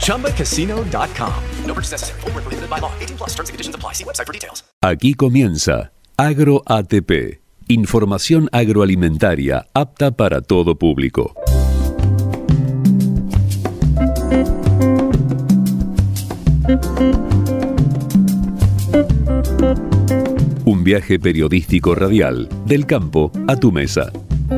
ChumbaCasino.com. No purchase necessary. Full prohibited by law. 18 plus terms and conditions apply. See website for details. Aquí comienza Agro ATP. Información agroalimentaria apta para todo público. Un viaje periodístico radial del campo a tu mesa,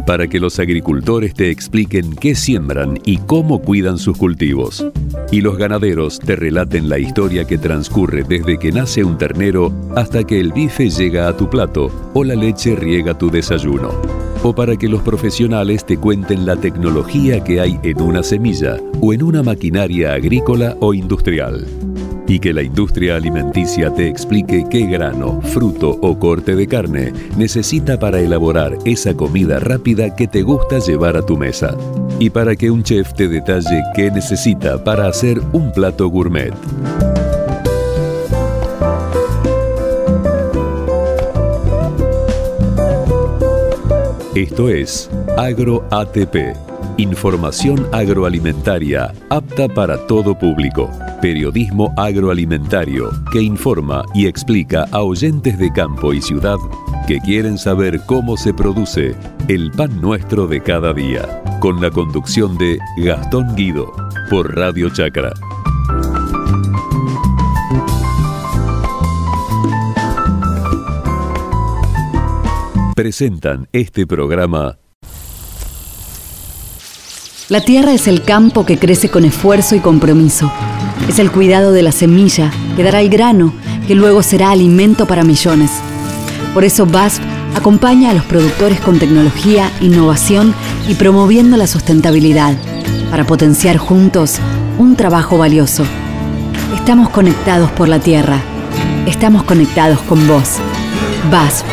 para que los agricultores te expliquen qué siembran y cómo cuidan sus cultivos, y los ganaderos te relaten la historia que transcurre desde que nace un ternero hasta que el bife llega a tu plato o la leche riega tu desayuno, o para que los profesionales te cuenten la tecnología que hay en una semilla o en una maquinaria agrícola o industrial y que la industria alimenticia te explique qué grano, fruto o corte de carne necesita para elaborar esa comida rápida que te gusta llevar a tu mesa. Y para que un chef te detalle qué necesita para hacer un plato gourmet. Esto es Agro ATP, información agroalimentaria apta para todo público. Periodismo agroalimentario que informa y explica a oyentes de campo y ciudad que quieren saber cómo se produce el pan nuestro de cada día. Con la conducción de Gastón Guido por Radio Chacra. Presentan este programa la tierra es el campo que crece con esfuerzo y compromiso. Es el cuidado de la semilla que dará el grano, que luego será alimento para millones. Por eso BASF acompaña a los productores con tecnología, innovación y promoviendo la sustentabilidad para potenciar juntos un trabajo valioso. Estamos conectados por la tierra. Estamos conectados con vos. BASF.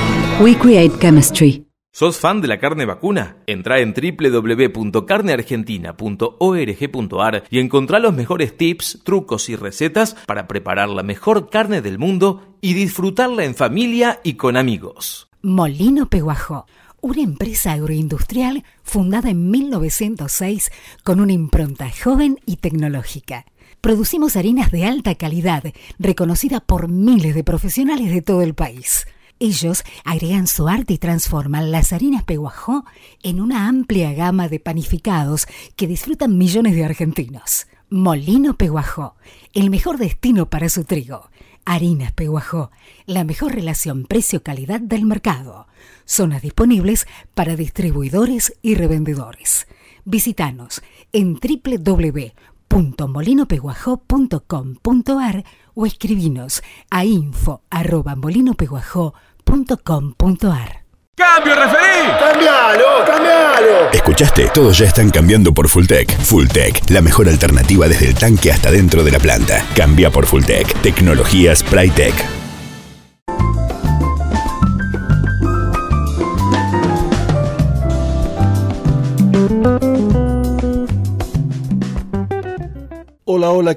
We Create Chemistry. ¿Sos fan de la carne vacuna? Entra en www.carneargentina.org.ar y encontrá los mejores tips, trucos y recetas para preparar la mejor carne del mundo y disfrutarla en familia y con amigos. Molino Peguajó, una empresa agroindustrial fundada en 1906 con una impronta joven y tecnológica. Producimos harinas de alta calidad, reconocida por miles de profesionales de todo el país. Ellos agregan su arte y transforman las harinas Peguajó en una amplia gama de panificados que disfrutan millones de argentinos. Molino Peguajó, el mejor destino para su trigo. Harinas Peguajó, la mejor relación precio-calidad del mercado. Zonas disponibles para distribuidores y revendedores. Visítanos en www.molinopeguajó.com.ar o escribinos a info.molinopeguajó.com .com.ar ¡Cambio, referí! ¡Cambialo, cambialo! ¿Escuchaste? Todos ya están cambiando por Fulltech. Fulltech, la mejor alternativa desde el tanque hasta dentro de la planta. Cambia por Fulltech. Tecnologías Prytech.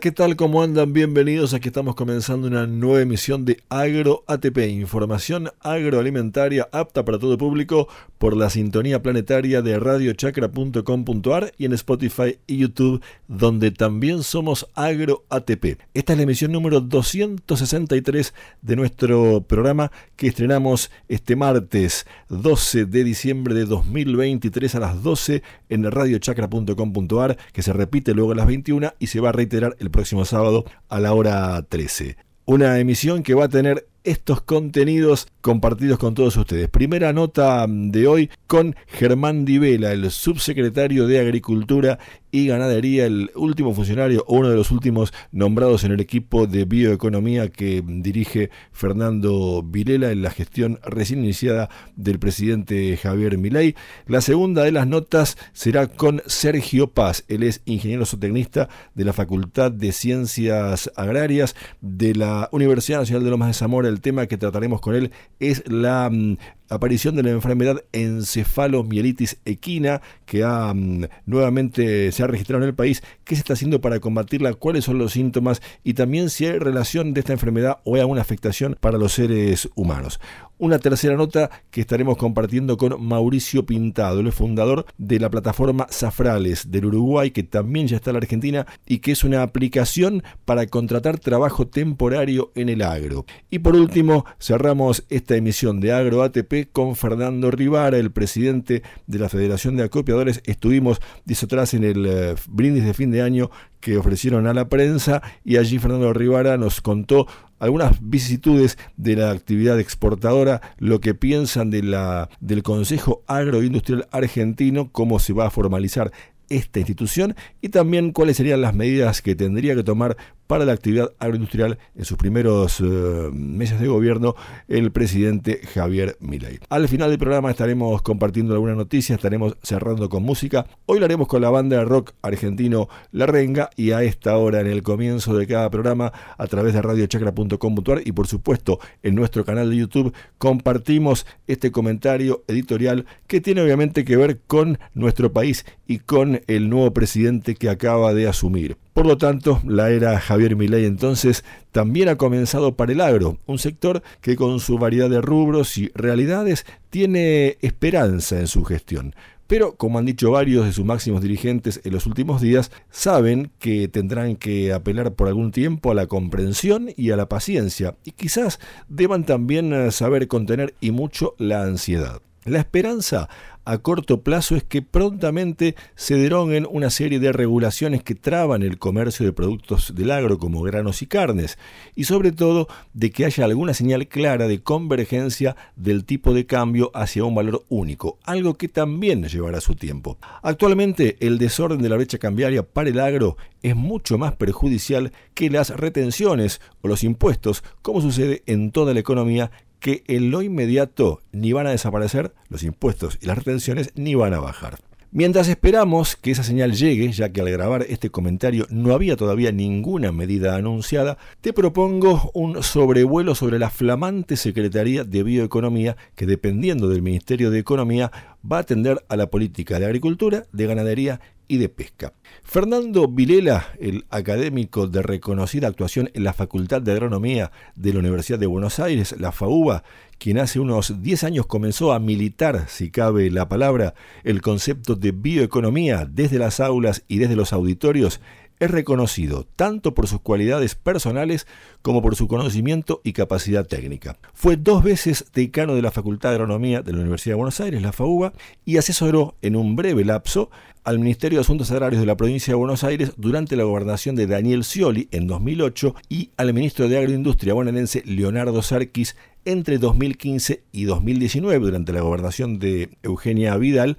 ¿Qué tal? ¿Cómo andan? Bienvenidos. Aquí estamos comenzando una nueva emisión de Agro ATP, información agroalimentaria apta para todo público por la sintonía planetaria de radiochacra.com.ar y en Spotify y YouTube, donde también somos Agro ATP. Esta es la emisión número 263 de nuestro programa que estrenamos este martes 12 de diciembre de 2023 a las 12 en radiochacra.com.ar, que se repite luego a las 21 y se va a reiterar el próximo sábado a la hora 13. Una emisión que va a tener estos contenidos compartidos con todos ustedes. Primera nota de hoy con Germán Divela, el subsecretario de Agricultura y Ganadería, el último funcionario o uno de los últimos nombrados en el equipo de bioeconomía que dirige Fernando Vilela en la gestión recién iniciada del presidente Javier Milei. La segunda de las notas será con Sergio Paz, él es ingeniero zootecnista de la Facultad de Ciencias Agrarias de la Universidad Nacional de Lomas de Zamora. El tema que trataremos con él es la mm, aparición de la enfermedad encefalomielitis equina que ha, mm, nuevamente se ha registrado en el país, qué se está haciendo para combatirla, cuáles son los síntomas y también si hay relación de esta enfermedad o hay alguna afectación para los seres humanos. Una tercera nota que estaremos compartiendo con Mauricio Pintado, el fundador de la plataforma Zafrales del Uruguay, que también ya está en la Argentina y que es una aplicación para contratar trabajo temporario en el agro. Y por último, cerramos esta emisión de Agro ATP con Fernando Rivara, el presidente de la Federación de Acopiadores. Estuvimos, dice atrás, en el eh, brindis de fin de año que ofrecieron a la prensa y allí Fernando Rivara nos contó algunas vicisitudes de la actividad exportadora, lo que piensan del Consejo Agroindustrial Argentino, cómo se va a formalizar esta institución y también cuáles serían las medidas que tendría que tomar para la actividad agroindustrial en sus primeros eh, meses de gobierno el presidente Javier Milei. Al final del programa estaremos compartiendo algunas noticias, estaremos cerrando con música. Hoy lo haremos con la banda de rock argentino La Renga y a esta hora en el comienzo de cada programa a través de radiochacra.com.ar y por supuesto en nuestro canal de YouTube compartimos este comentario editorial que tiene obviamente que ver con nuestro país y con el nuevo presidente que acaba de asumir. Por lo tanto, la era Javier Milei entonces también ha comenzado para el agro, un sector que con su variedad de rubros y realidades tiene esperanza en su gestión. Pero, como han dicho varios de sus máximos dirigentes en los últimos días, saben que tendrán que apelar por algún tiempo a la comprensión y a la paciencia, y quizás deban también eh, saber contener y mucho la ansiedad. La esperanza a corto plazo es que prontamente se deroguen una serie de regulaciones que traban el comercio de productos del agro como granos y carnes, y sobre todo de que haya alguna señal clara de convergencia del tipo de cambio hacia un valor único, algo que también llevará su tiempo. Actualmente el desorden de la brecha cambiaria para el agro es mucho más perjudicial que las retenciones o los impuestos, como sucede en toda la economía que en lo inmediato ni van a desaparecer los impuestos y las retenciones ni van a bajar. Mientras esperamos que esa señal llegue, ya que al grabar este comentario no había todavía ninguna medida anunciada, te propongo un sobrevuelo sobre la flamante Secretaría de Bioeconomía que dependiendo del Ministerio de Economía va a atender a la política de agricultura, de ganadería y de pesca. Fernando Vilela, el académico de reconocida actuación en la Facultad de Agronomía de la Universidad de Buenos Aires, la FAUBA, quien hace unos 10 años comenzó a militar, si cabe la palabra, el concepto de bioeconomía desde las aulas y desde los auditorios, es reconocido tanto por sus cualidades personales como por su conocimiento y capacidad técnica. Fue dos veces decano de la Facultad de Agronomía de la Universidad de Buenos Aires, la FAUBA, y asesoró en un breve lapso al Ministerio de Asuntos Agrarios de la provincia de Buenos Aires durante la gobernación de Daniel Scioli en 2008 y al ministro de Agroindustria bonaerense Leonardo Sarquis entre 2015 y 2019 durante la gobernación de Eugenia Vidal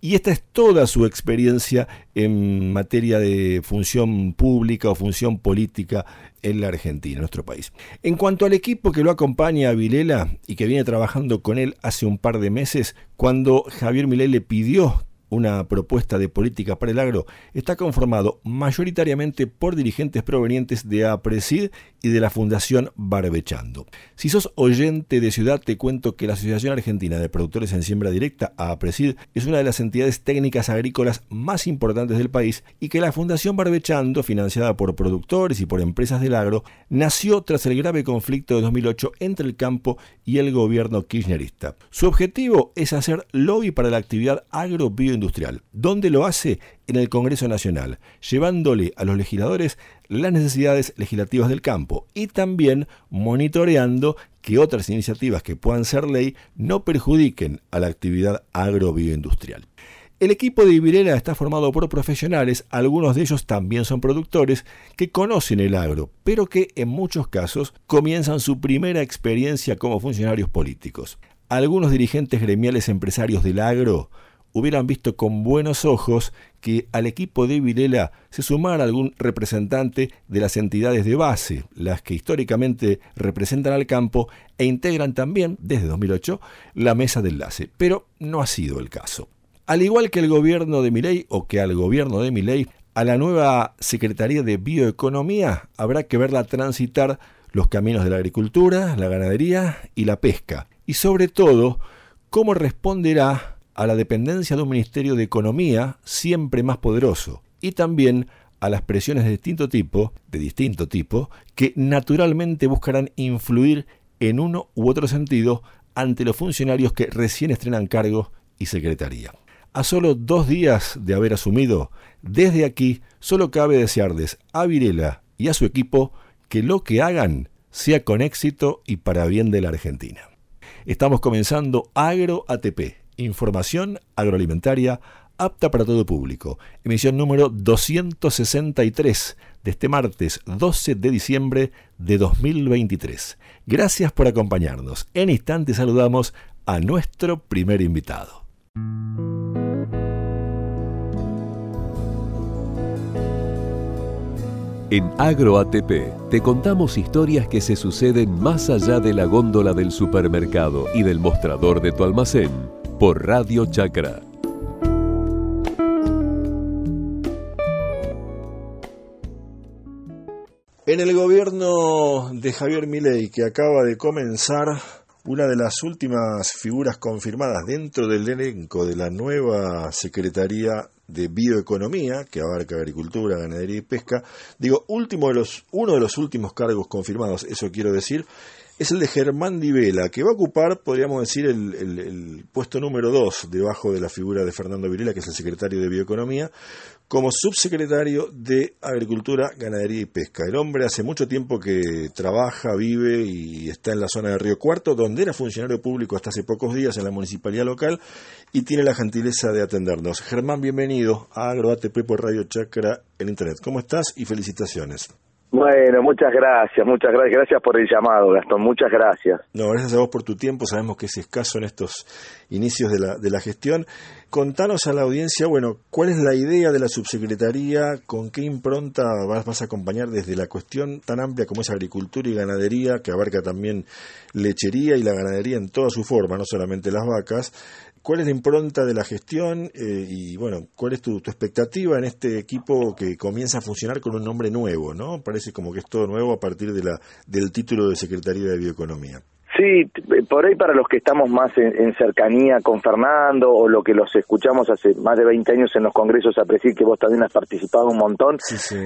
y esta es toda su experiencia en materia de función pública o función política en la Argentina, en nuestro país. En cuanto al equipo que lo acompaña a Vilela y que viene trabajando con él hace un par de meses, cuando Javier Milei le pidió una propuesta de política para el agro, está conformado mayoritariamente por dirigentes provenientes de APRESID y de la Fundación Barbechando. Si sos oyente de ciudad, te cuento que la Asociación Argentina de Productores en Siembra Directa, APRESID, es una de las entidades técnicas agrícolas más importantes del país y que la Fundación Barbechando, financiada por productores y por empresas del agro, nació tras el grave conflicto de 2008 entre el campo y el gobierno kirchnerista. Su objetivo es hacer lobby para la actividad agro industrial. ¿Dónde lo hace? En el Congreso Nacional, llevándole a los legisladores las necesidades legislativas del campo y también monitoreando que otras iniciativas que puedan ser ley no perjudiquen a la actividad agrobioindustrial. El equipo de Ibirela está formado por profesionales, algunos de ellos también son productores, que conocen el agro, pero que en muchos casos comienzan su primera experiencia como funcionarios políticos. Algunos dirigentes gremiales empresarios del agro hubieran visto con buenos ojos que al equipo de Vilela se sumara algún representante de las entidades de base, las que históricamente representan al campo e integran también, desde 2008, la mesa de enlace. Pero no ha sido el caso. Al igual que el gobierno de Miley o que al gobierno de Miley, a la nueva Secretaría de Bioeconomía habrá que verla transitar los caminos de la agricultura, la ganadería y la pesca. Y sobre todo, cómo responderá a la dependencia de un Ministerio de Economía siempre más poderoso y también a las presiones de distinto tipo, de distinto tipo, que naturalmente buscarán influir en uno u otro sentido ante los funcionarios que recién estrenan cargo y secretaría. A solo dos días de haber asumido, desde aquí solo cabe desearles a Virela y a su equipo que lo que hagan sea con éxito y para bien de la Argentina. Estamos comenzando Agro ATP, información agroalimentaria apta para todo público. Emisión número 263 de este martes 12 de diciembre de 2023. Gracias por acompañarnos. En instante saludamos a nuestro primer invitado. En AgroATP te contamos historias que se suceden más allá de la góndola del supermercado y del mostrador de tu almacén por Radio Chacra. En el gobierno de Javier Milei, que acaba de comenzar, una de las últimas figuras confirmadas dentro del elenco de la nueva Secretaría de Bioeconomía, que abarca agricultura, ganadería y pesca, digo, último de los, uno de los últimos cargos confirmados, eso quiero decir, es el de Germán Di Vela, que va a ocupar, podríamos decir, el, puesto número dos debajo de la figura de Fernando Virela, que es el secretario de Bioeconomía, como subsecretario de Agricultura, Ganadería y Pesca. El hombre hace mucho tiempo que trabaja, vive y está en la zona de Río Cuarto, donde era funcionario público hasta hace pocos días en la municipalidad local y tiene la gentileza de atendernos. Germán, bienvenido a AgroATP por Radio Chacra en Internet. ¿Cómo estás? Y felicitaciones. Bueno, muchas gracias, muchas gracias, gracias por el llamado, Gastón, muchas gracias. No, gracias a vos por tu tiempo, sabemos que es escaso en estos inicios de la, de la gestión. Contanos a la audiencia, bueno, ¿cuál es la idea de la subsecretaría? ¿Con qué impronta vas, vas a acompañar desde la cuestión tan amplia como es agricultura y ganadería, que abarca también lechería y la ganadería en toda su forma, no solamente las vacas? ¿Cuál es la impronta de la gestión eh, y, bueno, cuál es tu, expectativa en este equipo que comienza a funcionar con un nombre nuevo, ¿no? Parece como que es todo nuevo a partir de la, del título de Secretaría de Bioeconomía. Sí, por ahí para los que estamos más en, cercanía con Fernando o lo que los escuchamos hace más de 20 años en los congresos, a decir que vos también has participado un montón,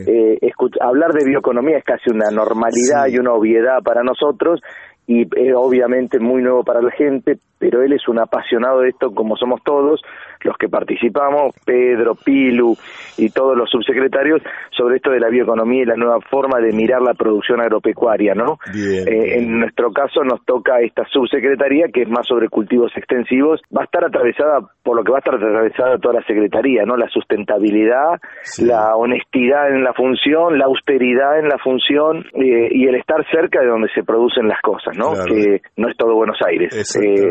Eh, hablar de bioeconomía es casi una normalidad y una obviedad para nosotros y es obviamente muy nuevo para la gente, pero él es un apasionado de esto como somos todos los que participamos, Pedro, Pilu y todos los subsecretarios, sobre esto de la bioeconomía y la nueva forma de mirar la producción agropecuaria, ¿no? Eh, en nuestro caso nos toca esta subsecretaría que es más sobre cultivos extensivos, va a estar atravesada por lo que va a estar atravesada toda la secretaría, ¿no? La sustentabilidad, la honestidad en la función, la austeridad en la función eh, y el estar cerca de donde se producen las cosas, ¿no? Que no es todo Buenos Aires. Eh,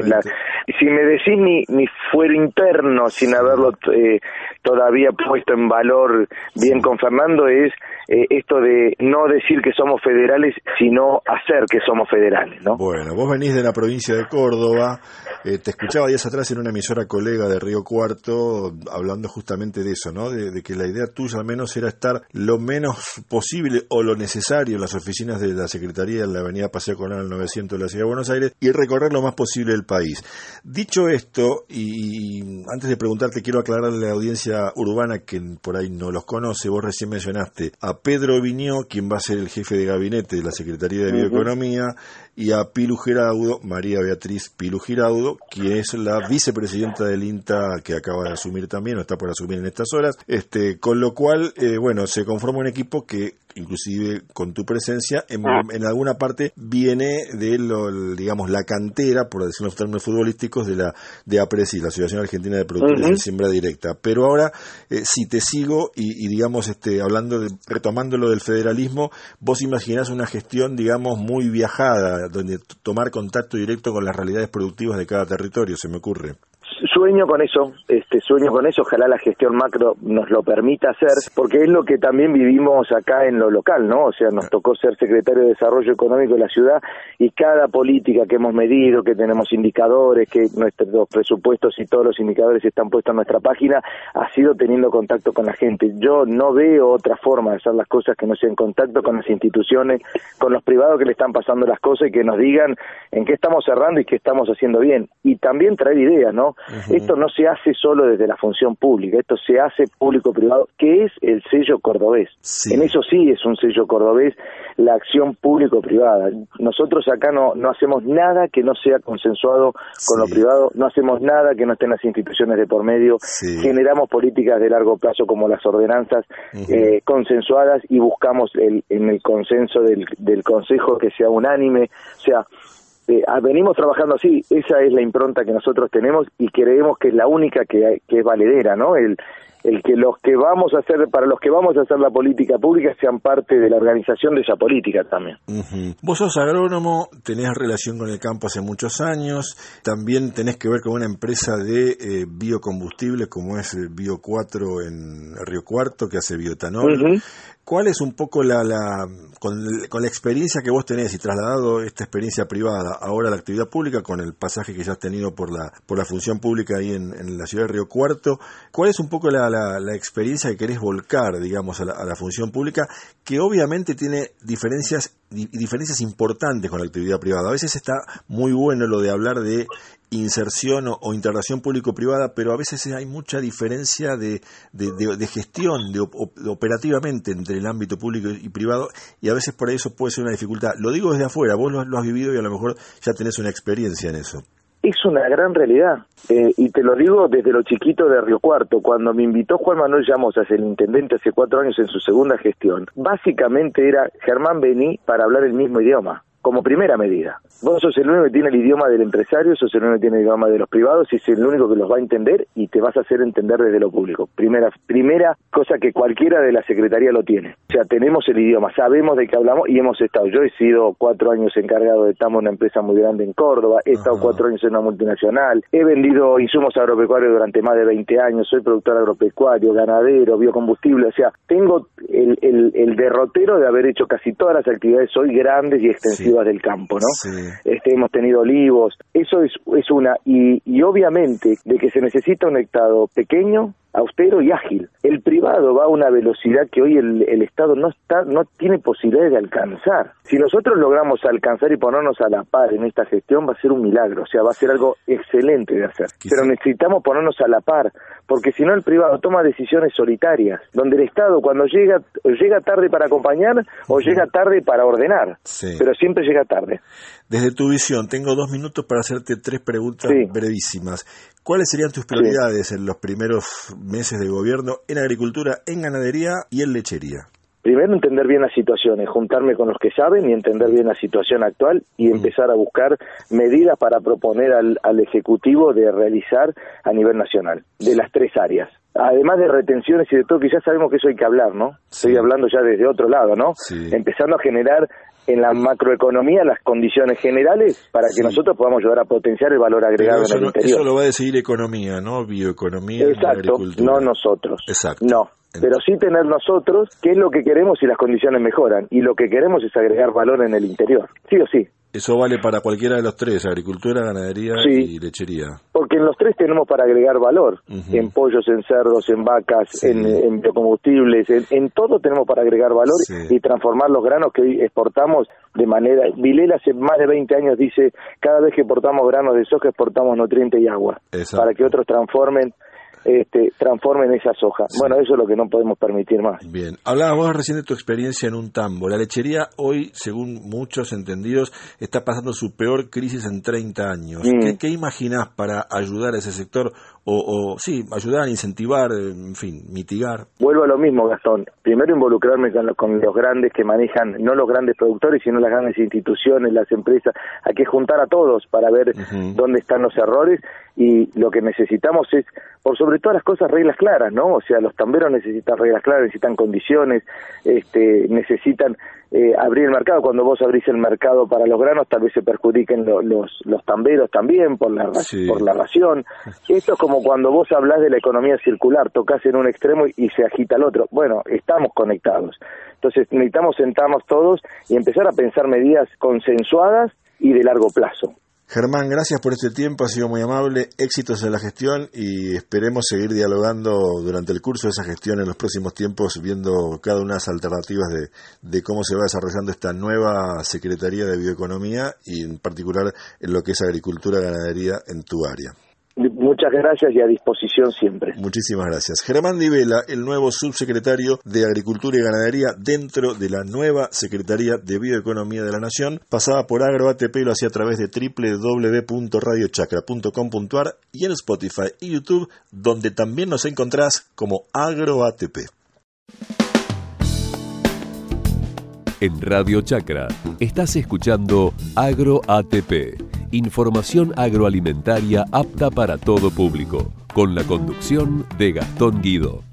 si me decís mi, mi fuero interno sin haberlo eh, todavía puesto en valor bien con Fernando es eh, esto de no decir que somos federales, sino hacer que somos federales, ¿no? Bueno, vos venís de la provincia de Córdoba, eh, te escuchaba días atrás en una emisora colega de Río Cuarto hablando justamente de eso, ¿no? De, que la idea tuya al menos era estar lo menos posible o lo necesario en las oficinas de la Secretaría en la Avenida Paseo Colón 900 de la Ciudad de Buenos Aires y recorrer lo más posible el país. Dicho esto, y antes de preguntarte, quiero aclararle a la audiencia urbana que por ahí no los conoce, vos recién mencionaste a Pedro Viñó, quien va a ser el jefe de gabinete de la Secretaría de Bioeconomía, y a Pilu Giraudo, María Beatriz Pilu Giraudo, quien es la vicepresidenta del INTA que acaba de asumir también, o está por asumir en estas horas, este, con lo cual, eh, bueno, se conforma un equipo que inclusive con tu presencia, en, ah. alguna parte viene de lo, digamos, la cantera, por decirlo en términos futbolísticos, de la de APRESI, la Asociación Argentina de Productores de Siembra Directa. Pero ahora, eh, si te sigo y, digamos, este, hablando de, retomando lo del federalismo, vos imaginás una gestión, digamos, muy viajada, donde tomar contacto directo con las realidades productivas de cada territorio, se me ocurre sueño con eso, este sueño con eso, ojalá la gestión macro nos lo permita hacer, porque es lo que también vivimos acá en lo local, ¿no? O sea, nos tocó ser secretario de Desarrollo Económico de la ciudad y cada política que hemos medido, que tenemos indicadores, que nuestros presupuestos y todos los indicadores están puestos en nuestra página, ha sido teniendo contacto con la gente. Yo no veo otra forma de hacer las cosas que no sea en contacto con las instituciones, con los privados que le están pasando las cosas y que nos digan en qué estamos cerrando y qué estamos haciendo bien. Y también traer ideas, ¿no? Esto no se hace solo desde la función pública, esto se hace público-privado, que es el sello cordobés. En eso sí es un sello cordobés la acción público-privada. Nosotros acá no, no hacemos nada que no sea consensuado con lo privado, no hacemos nada que no estén las instituciones de por medio, generamos políticas de largo plazo como las ordenanzas eh, consensuadas y buscamos el, en el consenso del, del Consejo que sea unánime, o sea, eh, venimos trabajando así, esa es la impronta que nosotros tenemos y creemos que es la única que, que es valedera, ¿no? El, el que los que vamos a hacer, para los que vamos a hacer la política pública sean parte de la organización de esa política también. Vos sos agrónomo, tenés relación con el campo hace muchos años, también tenés que ver con una empresa de eh, biocombustibles como es Bio 4 en Río Cuarto, que hace bioetanol. ¿Cuál es un poco la, la con, la experiencia que vos tenés y trasladado esta experiencia privada ahora a la actividad pública con el pasaje que ya has tenido por la por la función pública ahí en, en la ciudad de Río Cuarto? ¿Cuál es un poco la, la, experiencia que querés volcar, digamos, a la, a la función pública que obviamente tiene diferencias diferencias importantes con la actividad privada? A veces está muy bueno lo de hablar de inserción o, integración público-privada, pero a veces hay mucha diferencia de, de, gestión, de, operativamente entre el ámbito público y privado, y a veces por eso puede ser una dificultad. Lo digo desde afuera, vos lo, has vivido y a lo mejor ya tenés una experiencia en eso. Es una gran realidad, eh, y te lo digo desde lo chiquito de Río Cuarto. Cuando me invitó Juan Manuel Llamos a ser el intendente hace cuatro años en su segunda gestión, básicamente era Germán Bení para hablar el mismo idioma como primera medida. Vos sos el único que tiene el idioma del empresario, sos el único que tiene el idioma de los privados y es el único que los va a entender y te vas a hacer entender desde lo público. Primera, primera cosa que cualquiera de la Secretaría lo tiene. O sea, tenemos el idioma, sabemos de qué hablamos y hemos estado. Yo he sido cuatro años encargado de estamos una empresa muy grande en Córdoba, he estado cuatro años en una multinacional, he vendido insumos agropecuarios durante más de 20 años, soy productor agropecuario, ganadero, biocombustible, o sea, tengo el, el, derrotero de haber hecho casi todas las actividades hoy grandes y extensivas del campo, ¿no? Este, hemos tenido olivos, eso es, es una, y, y obviamente de que se necesita un hectado pequeño, austero y ágil. El privado va a una velocidad que hoy el, el, Estado no está, no tiene posibilidades de alcanzar. Si nosotros logramos alcanzar y ponernos a la par en esta gestión, va a ser un milagro, o sea, va a ser algo excelente de hacer. Pero necesitamos ponernos a la par, porque si no el privado toma decisiones solitarias, donde el Estado cuando llega llega tarde para acompañar o llega tarde para ordenar, pero siempre llega tarde. Desde tu visión, tengo dos minutos para hacerte tres preguntas brevísimas. ¿Cuáles serían tus prioridades en los primeros meses de gobierno en agricultura, en ganadería y en lechería? Primero entender bien las situaciones, juntarme con los que saben y entender bien la situación actual y mm. empezar a buscar medidas para proponer al, Ejecutivo de realizar a nivel nacional, de las tres áreas además de retenciones y de todo, que ya sabemos que eso hay que hablar, ¿no? Estoy hablando ya desde otro lado, ¿no? Empezando a generar en la macroeconomía las condiciones generales para que nosotros podamos ayudar a potenciar el valor agregado en el interior. Eso lo va a decidir economía, ¿no? Bioeconomía. Exacto, no nosotros. Exacto. No, pero sí tener nosotros qué es lo que queremos si las condiciones mejoran. Y lo que queremos es agregar valor en el interior, sí o sí. Eso vale para cualquiera de los tres, agricultura, ganadería y lechería. Porque en los tres tenemos para agregar valor, en pollos, en cerdos, en vacas, en, biocombustibles, en, todo tenemos para agregar valor y transformar los granos que hoy exportamos de manera... Vilela hace más de 20 años dice, cada vez que exportamos granos de soja exportamos nutrientes y agua, para que otros transformen este, transformen esa soja. Bueno, eso es lo que no podemos permitir más. Bien, hablábamos recién de tu experiencia en un tambo. La lechería hoy, según muchos entendidos, está pasando su peor crisis en 30 años. Mm. ¿Qué, ¿Qué, imaginás para ayudar a ese sector o, o, sí, ayudar, incentivar, en fin, mitigar? Vuelvo a lo mismo, Gastón. Primero involucrarme con, con los grandes que manejan, no los grandes productores, sino las grandes instituciones, las empresas. Hay que juntar a todos para ver dónde están los errores y lo que necesitamos es, por sobre todas las cosas, reglas claras, ¿no? O sea, los tamberos necesitan reglas claras, necesitan condiciones, este, necesitan eh, abrir el mercado. Cuando vos abrís el mercado para los granos, tal vez se perjudiquen los, los tamberos también por la, por la ración. Esto es como cuando vos hablas de la economía circular, tocas en un extremo y se agita el otro. Bueno, estamos conectados. Entonces necesitamos sentarnos todos y empezar a pensar medidas consensuadas y de largo plazo. Germán, gracias por este tiempo, ha sido muy amable, éxitos en la gestión y esperemos seguir dialogando durante el curso de esa gestión en los próximos tiempos, viendo cada una de las alternativas de, de cómo se va desarrollando esta nueva Secretaría de Bioeconomía y en particular en lo que es agricultura ganadería en tu área. Muchas gracias y a disposición siempre. Muchísimas gracias. Germán Divela, el nuevo subsecretario de Agricultura y Ganadería dentro de la nueva Secretaría de Bioeconomía de la Nación, pasaba por AgroATP y lo hacía a través de www.radiochacra.com.ar y en Spotify y YouTube, donde también nos encontrás como AgroATP. En Radio Chacra estás escuchando AgroATP, información agroalimentaria apta para todo público, con la conducción de Gastón Guido.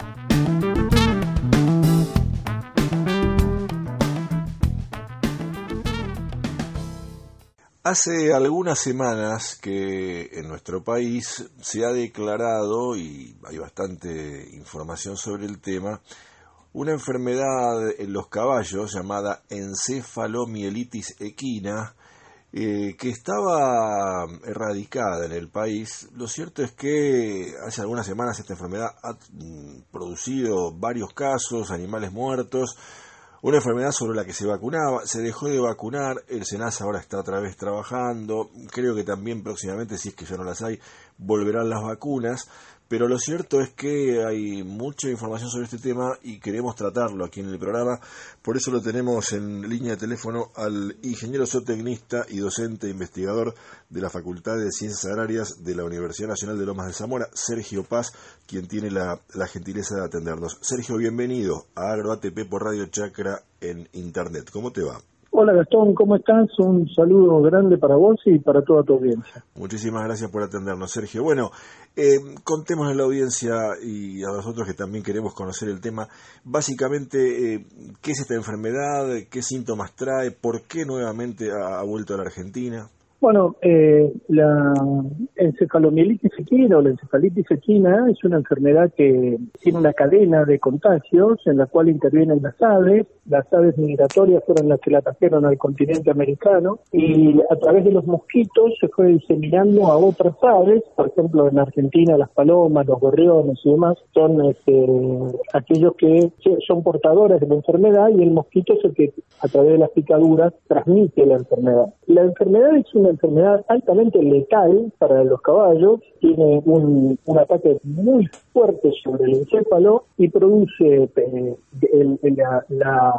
Hace algunas semanas que en nuestro país se ha declarado, y hay bastante información sobre el tema, una enfermedad en los caballos llamada encefalomielitis equina, eh, que estaba erradicada en el país. Lo cierto es que hace algunas semanas esta enfermedad ha mm, producido varios casos, animales muertos, una enfermedad sobre la que se vacunaba, se dejó de vacunar, el SENASA ahora está otra vez trabajando, creo que también próximamente, si es que ya no las hay, volverán las vacunas, pero lo cierto es que hay mucha información sobre este tema y queremos tratarlo aquí en el programa. Por eso lo tenemos en línea de teléfono al ingeniero zootecnista y docente e investigador de la Facultad de Ciencias Agrarias de la Universidad Nacional de Lomas de Zamora, Sergio Paz, quien tiene la, la gentileza de atendernos. Sergio, bienvenido a AgroATP por Radio Chacra en Internet. ¿Cómo te va? Hola Gastón, ¿cómo estás? Un saludo grande para vos y para toda tu audiencia. Muchísimas gracias por atendernos, Sergio. Bueno, eh, contemos a la audiencia y a nosotros que también queremos conocer el tema, básicamente, eh, ¿qué es esta enfermedad? ¿Qué síntomas trae? ¿Por qué nuevamente ha vuelto a la Argentina? Bueno, eh, la encefalomielitis equina o la encefalitis equina es una enfermedad que tiene una cadena de contagios en la cual intervienen las aves. Las aves migratorias fueron las que la trajeron al continente americano y a través de los mosquitos se fue diseminando a otras aves. Por ejemplo, en Argentina las palomas, los gorriones y demás son este, aquellos que son portadores de la enfermedad y el mosquito es el que a través de las picaduras transmite la enfermedad. La enfermedad es una enfermedad altamente letal para los caballos, tiene un, ataque muy fuerte sobre el encéfalo y produce eh, la, la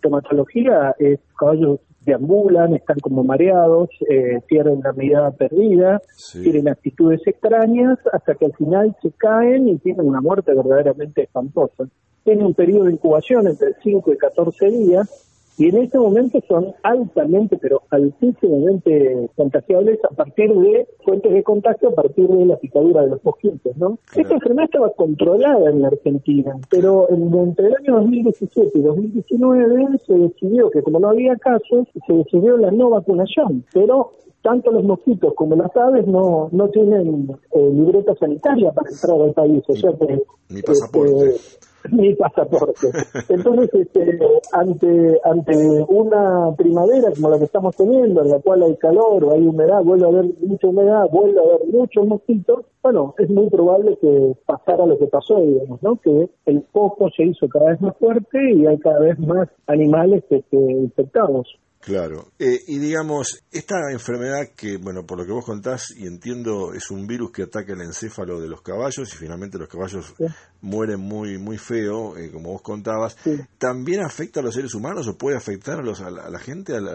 tomatología, es caballos deambulan, están como mareados, eh, pierden la mirada perdida, tienen actitudes extrañas, hasta que al final se caen y tienen una muerte verdaderamente espantosa. Tiene un periodo de incubación entre 5 y 14 días y en este momento son altamente, pero altísimamente contagiables a partir de fuentes de contacto, a partir de la picadura de los mosquitos, ¿no? Esta enfermedad estaba controlada en la Argentina, pero entre el año 2017 y 2019 se decidió que como no había casos, se decidió la no vacunación, pero tanto los mosquitos como las aves no, no tienen eh, libreta sanitaria para entrar al país, o sea que... Ni pasaporte. Este, mi pasaporte. Entonces, este, ante, ante una primavera como la que estamos teniendo, en la cual hay calor o hay humedad, vuelve a haber mucha humedad, vuelve a haber muchos mosquitos, bueno, es muy probable que pasara lo que pasó, digamos, ¿no? Que el foco se hizo cada vez más fuerte y hay cada vez más animales que, infectados. Claro. Eh, y digamos, esta enfermedad que, bueno, por lo que vos contás y entiendo, es un virus que ataca el encéfalo de los caballos y finalmente los caballos mueren muy muy feo, eh, como vos contabas. ¿También afecta a los seres humanos o puede afectar a, los, a, la, gente, a, los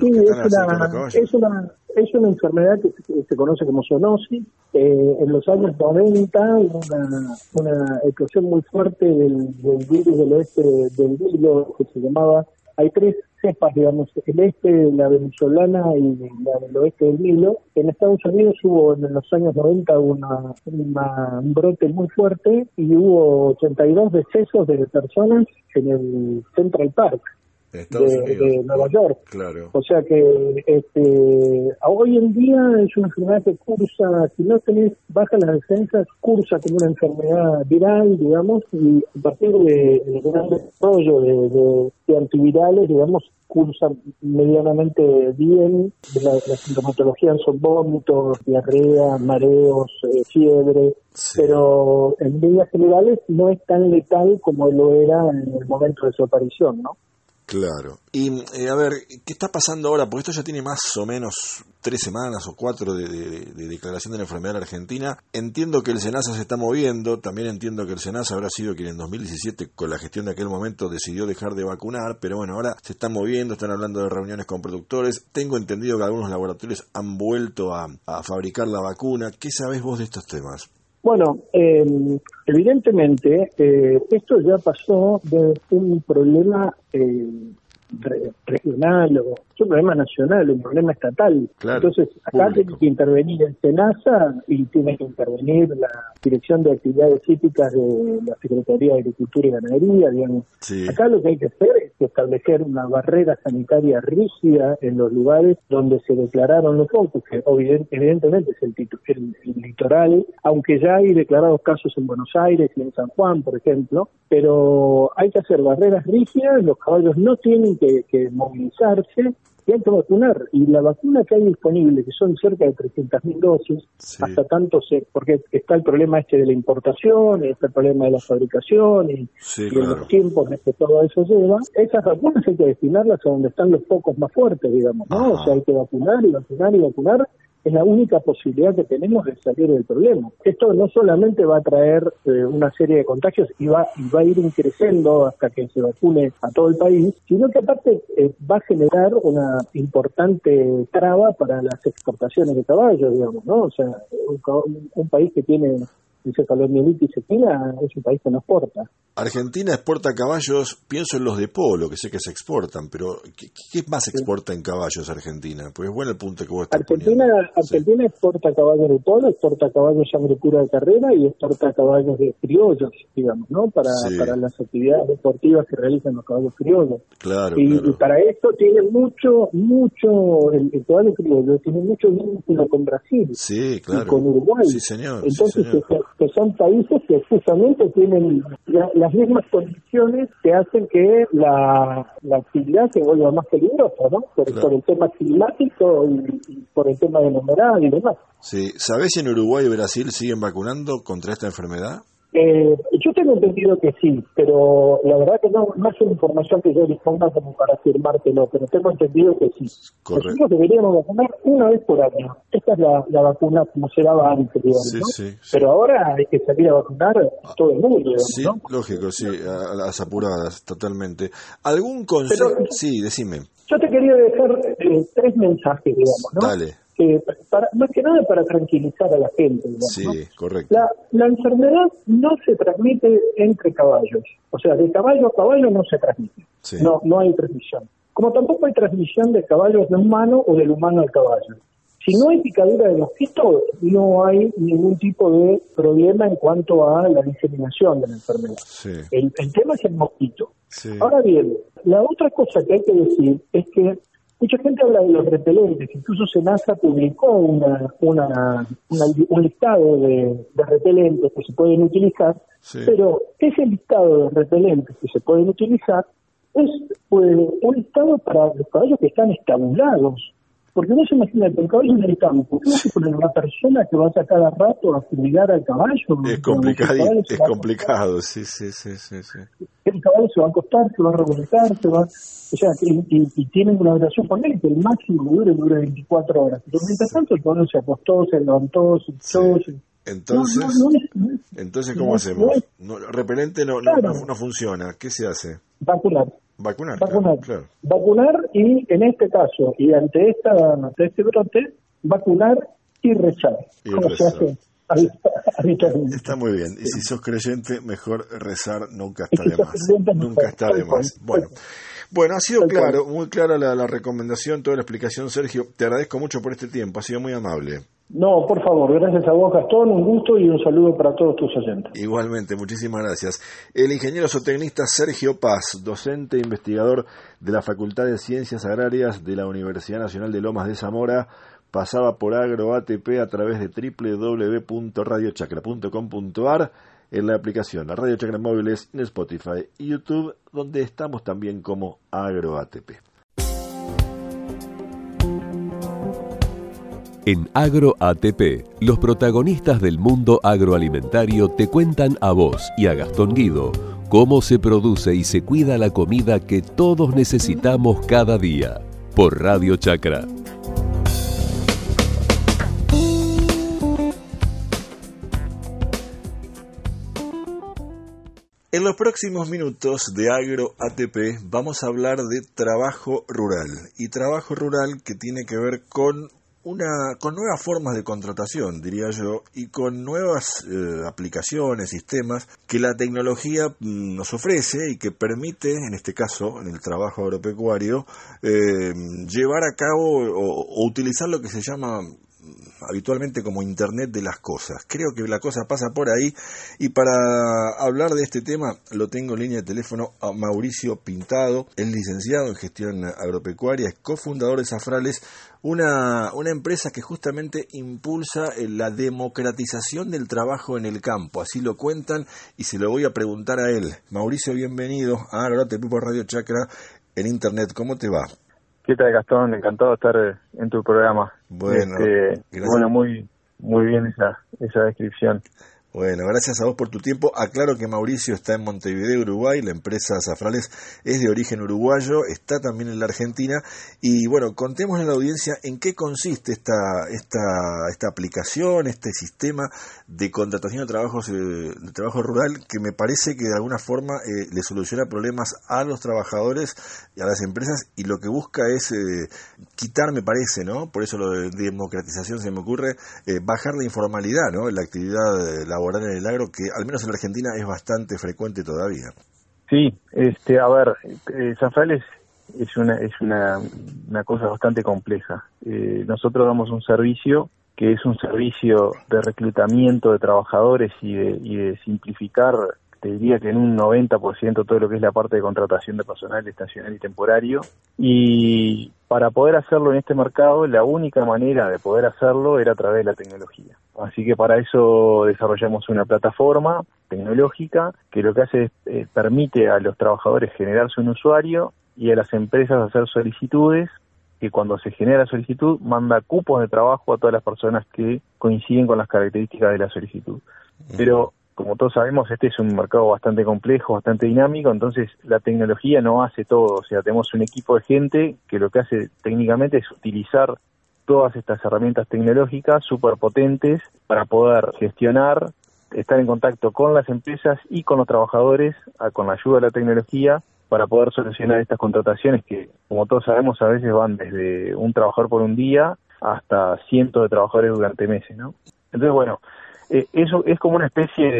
que están es una, los caballos? Es una, es una enfermedad que se, conoce como zoonosis. Eh, en los años 90 hubo una, una explosión muy fuerte del, del virus del oeste del virus que se llamaba hay tres cepas, digamos, el este, la venezolana y la del oeste del Nilo. En Estados Unidos hubo en los años 90 una, un brote muy fuerte y hubo 82 decesos de personas en el Central Park de, Nueva York. Claro. O sea que este, hoy en día es una enfermedad que cursa, si no tenés baja las defensas, cursa como una enfermedad viral, digamos, y a partir de, de gran desarrollo de, de, antivirales, digamos, cursa medianamente bien. La, la sintomatología son vómitos, diarrea, mareos, eh, fiebre, pero en líneas generales no es tan letal como lo era en el momento de su aparición, ¿no? Claro. Y eh, a ver, ¿qué está pasando ahora? Porque esto ya tiene más o menos tres semanas o cuatro de, declaración de la enfermedad en Argentina. Entiendo que el SENASA se está moviendo, también entiendo que el SENASA habrá sido quien en 2017, con la gestión de aquel momento, decidió dejar de vacunar, pero bueno, ahora se están moviendo, están hablando de reuniones con productores. Tengo entendido que algunos laboratorios han vuelto a, a fabricar la vacuna. ¿Qué sabés vos de estos temas? Bueno, eh, evidentemente eh, esto ya pasó de un problema eh, regional o es un problema nacional, un problema estatal. Entonces, acá tiene que intervenir el SENASA y tiene que intervenir la Dirección de Actividades Cíticas de la Secretaría de Agricultura y Ganadería, digamos. Acá lo que hay que hacer es establecer una barrera sanitaria rígida en los lugares donde se declararon los focos, que evidentemente es el, el, litoral, aunque ya hay declarados casos en Buenos Aires y en San Juan, por ejemplo, pero hay que hacer barreras rígidas, los caballos no tienen que, que movilizarse y hay que vacunar. Y la vacuna que hay disponible, que son cerca de 300.000 dosis, hasta tanto se, porque está el problema este de la importación, está el problema de la fabricación y, los tiempos que todo eso lleva, esas vacunas hay que destinarlas a donde están los focos más fuertes, digamos, ¿no? O sea, hay que vacunar y vacunar y vacunar es la única posibilidad que tenemos de salir del problema. Esto no solamente va a traer eh, una serie de contagios y va, y va a ir creciendo hasta que se vacune a todo el país, sino que aparte eh, va a generar una importante traba para las exportaciones de caballos, digamos, ¿no? O sea, un país que tiene encefalomielitis equina es un país que no exporta. Argentina exporta caballos, pienso en los de polo, que sé que se exportan, pero ¿qué, más exporta en caballos Argentina? Pues es bueno el punto que vos estás Argentina, Argentina exporta caballos de polo, exporta caballos sangre pura de carrera y exporta caballos de criollos, digamos, ¿no? Para, para las actividades deportivas que realizan los caballos criollos. Claro, y, para esto tiene mucho, mucho, el, caballo criollo tiene mucho vínculo con Brasil sí, claro. y con Uruguay. Sí, señor. Entonces, que son países que justamente tienen las mismas condiciones que hacen que la, actividad se vuelva más peligrosa, ¿no? Por, el tema climático y, por el tema de la humedad y demás. Sí, ¿sabés si en Uruguay y Brasil siguen vacunando contra esta enfermedad? Eh, yo tengo entendido que sí, pero la verdad que no, no es una información que yo disponga como para afirmártelo, pero tengo entendido que sí. Nosotros deberíamos vacunar una vez por año. Esta es la, la vacuna como se daba antes, digamos, ¿no? Pero ahora hay que salir a vacunar a todo el mundo, Sí, lógico, sí, a, las apuradas, totalmente. ¿Algún consejo? sí, decime. Yo te quería dejar eh, tres mensajes, digamos, ¿no? Dale para, más que nada para tranquilizar a la gente. sí, correcto. La, enfermedad no se transmite entre caballos, o sea, de caballo a caballo no se transmite, no, no hay transmisión. Como tampoco hay transmisión de caballos de humano o del humano al caballo. Si no hay picadura de mosquito, no hay ningún tipo de problema en cuanto a la diseminación de la enfermedad. El, el, tema es el mosquito. Ahora bien, la otra cosa que hay que decir es que Mucha gente habla de los repelentes, incluso Senasa publicó una, una, un listado de, repelentes que se pueden utilizar, pero ese listado de repelentes que se pueden utilizar es pues, un listado para los caballos que están estabulados. Porque no se imagina el caballo en el campo, ¿qué vas a poner una persona que va a cada rato a fumigar al caballo? Es complicado, es complicado, sí, sí, sí, sí, El caballo se va a acostar, se va a revolcar, se va... O sea, y, tienen una duración con él que el máximo dure dura 24 horas. Pero mientras tanto el caballo se acostó, se levantó, se echó, Entonces, entonces ¿cómo hacemos? repelente no, no, no funciona. ¿Qué se hace? Vacunar. Vacunar. Vacunar. Vacunar y en este caso, y ante, esta, ante este brote, vacunar y rezar. Y Está muy bien. Y si sos creyente, mejor rezar nunca está de más. Nunca está de más. Bueno. Bueno, ha sido claro, muy clara la, la recomendación, toda la explicación, Sergio. Te agradezco mucho por este tiempo, ha sido muy amable. No, por favor, gracias a vos, Gastón, un gusto y un saludo para todos tus oyentes. Igualmente, muchísimas gracias. El ingeniero zootecnista Sergio Paz, docente e investigador de la Facultad de Ciencias Agrarias de la Universidad Nacional de Lomas de Zamora, pasaba por AgroATP a través de www.radiochacra.com.ar en la aplicación la Radio Chacra Móviles en Spotify y YouTube, donde estamos también como AgroATP. En AgroATP, los protagonistas del mundo agroalimentario te cuentan a vos y a Gastón Guido cómo se produce y se cuida la comida que todos necesitamos cada día. Por Radio Chacra. En los próximos minutos de Agro ATP vamos a hablar de trabajo rural y trabajo rural que tiene que ver con una con nuevas formas de contratación, diría yo, y con nuevas eh, aplicaciones, sistemas que la tecnología mm, nos ofrece y que permite, en este caso, en el trabajo agropecuario, eh, llevar a cabo o, utilizar lo que se llama habitualmente como Internet de las cosas. Creo que la cosa pasa por ahí y para hablar de este tema lo tengo en línea de teléfono a Mauricio Pintado, es licenciado en gestión agropecuaria, es cofundador de Zafrales, una, una empresa que justamente impulsa eh, la democratización del trabajo en el campo. Así lo cuentan y se lo voy a preguntar a él. Mauricio, bienvenido a te por Radio Chacra en Internet. ¿Cómo te va? ¿Qué tal, Gastón? Encantado de estar eh, en tu programa. Bueno, este, bueno muy, muy bien esa, esa descripción. Bueno, gracias a vos por tu tiempo. Aclaro que Mauricio está en Montevideo, Uruguay. La empresa Zafrales es de origen uruguayo, está también en la Argentina. Y bueno, contemos a la audiencia en qué consiste esta, esta, esta aplicación, este sistema de contratación de, trabajos, eh, de trabajo rural que me parece que de alguna forma eh, le soluciona problemas a los trabajadores y a las empresas y lo que busca es eh, quitar, me parece, ¿no? Por eso lo de democratización se me ocurre, bajar la informalidad, ¿no? La actividad, la laboral en el agro que al menos en la Argentina es bastante frecuente todavía. Sí, este, a ver, eh, Zafrales es una es una, una cosa bastante compleja. Eh, nosotros damos un servicio que es un servicio de reclutamiento de trabajadores y de, y de simplificar te diría que en un 90% todo lo que es la parte de contratación de personal estacional y temporario. Y para poder hacerlo en este mercado, la única manera de poder hacerlo era a través de la tecnología. Así que para eso desarrollamos una plataforma tecnológica que lo que hace es eh, permite a los trabajadores generarse un usuario y a las empresas hacer solicitudes que cuando se genera solicitud manda cupos de trabajo a todas las personas que coinciden con las características de la solicitud. Pero como todos sabemos, este es un mercado bastante complejo, bastante dinámico, entonces la tecnología no hace todo, o sea, tenemos un equipo de gente que lo que hace técnicamente es utilizar todas estas herramientas tecnológicas súper potentes para poder gestionar, estar en contacto con las empresas y con los trabajadores con la ayuda de la tecnología para poder solucionar estas contrataciones que, como todos sabemos, a veces van desde un trabajador por un día hasta cientos de trabajadores durante meses, ¿no? Entonces, bueno, eh, eso es como una especie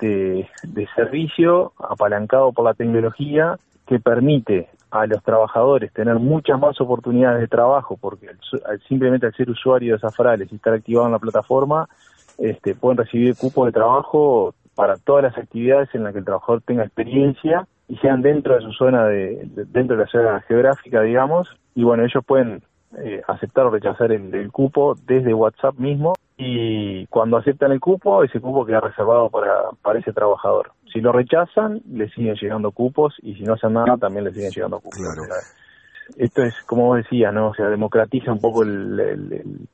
de, de, servicio apalancado por la tecnología que permite a los trabajadores tener muchas más oportunidades de trabajo, porque simplemente al ser usuario de Zafrales y estar activado en la plataforma, este, pueden recibir cupos de trabajo para todas las actividades en las que el trabajador tenga experiencia y sean dentro de su zona de, dentro de la zona geográfica, digamos, y bueno, ellos pueden eh, aceptar o rechazar el, cupo desde WhatsApp mismo y cuando aceptan el cupo, ese cupo queda reservado para, para ese trabajador. Si lo rechazan, le siguen llegando cupos y si no hacen nada, también le siguen llegando cupos. esto es, como vos decías, ¿no? O sea, democratiza un poco el, el,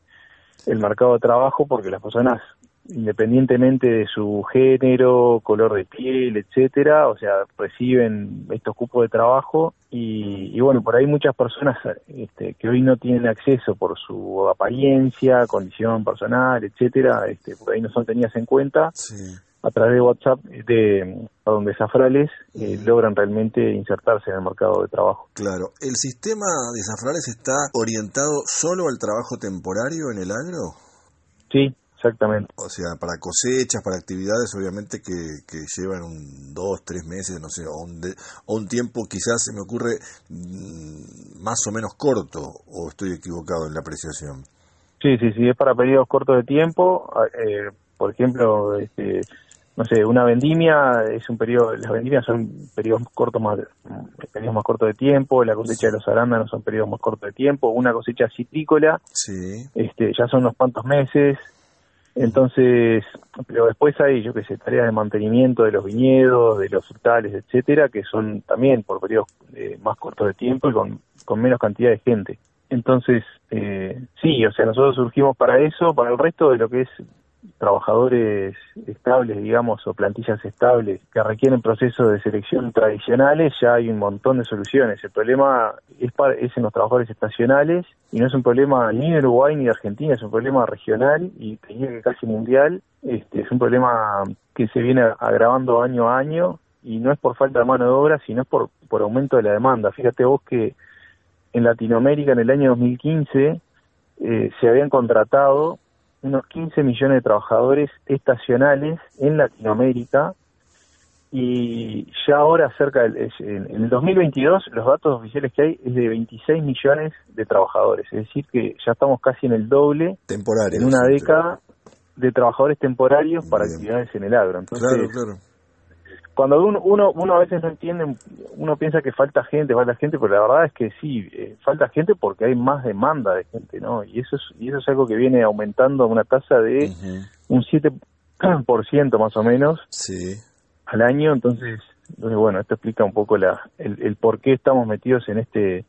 el mercado de trabajo porque las personas independientemente de su género, color de piel, etcétera, o sea, reciben estos cupos de trabajo y, bueno, por ahí muchas personas este, que hoy no tienen acceso por su apariencia, condición personal, etcétera, este, por ahí no son tenidas en cuenta. A través de WhatsApp, de donde Zafrales eh, logran realmente insertarse en el mercado de trabajo. Claro. ¿El sistema de Zafrales está orientado solo al trabajo temporario en el agro? Sí, Exactamente. O sea, para cosechas, para actividades, obviamente que, que llevan un dos, tres meses, no sé, o un, o un tiempo quizás se me ocurre mm, más o menos corto, o estoy equivocado en la apreciación. Sí, sí, sí, es para periodos cortos de tiempo. Eh, por ejemplo, este, no sé, una vendimia es un periodo, las vendimias son periodos cortos más, periodos más cortos de tiempo, la cosecha de los arándanos son periodos más cortos de tiempo, una cosecha citrícola, sí. este, ya son unos cuantos meses, entonces, pero después hay, yo qué sé, tareas de mantenimiento de los viñedos, de los frutales, etcétera, que son también por periodos eh, más cortos de tiempo y con, con menos cantidad de gente. Entonces, eh, sí, o sea, nosotros surgimos para eso, para el resto de lo que es trabajadores estables, digamos, o plantillas estables que requieren procesos de selección tradicionales, ya hay un montón de soluciones. El problema es, para, es en los trabajadores estacionales y no es un problema ni de Uruguay ni de Argentina, es un problema regional y tenía que casi mundial. Este, es un problema que se viene agravando año a año y no es por falta de mano de obra, sino es por, por aumento de la demanda. Fíjate vos que en Latinoamérica en el año 2015 eh, se habían contratado unos 15 millones de trabajadores estacionales en Latinoamérica. Y ya ahora cerca del, en, el 2022 los datos oficiales que hay es de 26 millones de trabajadores, es decir que ya estamos casi en el doble en una década de trabajadores temporarios para actividades en el agro. Entonces, claro, claro cuando uno, uno, a veces no entiende, uno piensa que falta gente, falta gente, pero la verdad es que sí, eh, falta gente porque hay más demanda de gente, ¿no? Y eso es, y eso es algo que viene aumentando a una tasa de un 7% más o menos al año, entonces, entonces bueno, esto explica un poco la, el, por qué estamos metidos en este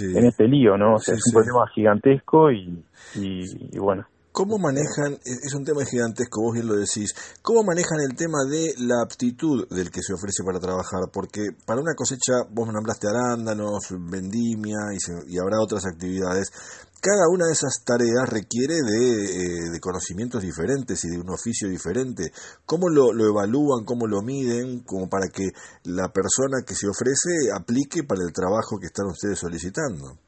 en este lío, ¿no? O sea, es un problema gigantesco y, y bueno, ¿Cómo manejan, e-, es un tema gigantesco, vos bien lo decís, cómo manejan el tema de la aptitud del que se ofrece para trabajar? Porque para una cosecha, vos nombraste arándanos, vendimia y, habrá otras actividades. Cada una de esas tareas requiere de, eh, conocimientos diferentes y de un oficio diferente. ¿Cómo lo, lo evalúan, cómo lo miden, como para que la persona que se ofrece aplique para el trabajo que están ustedes solicitando?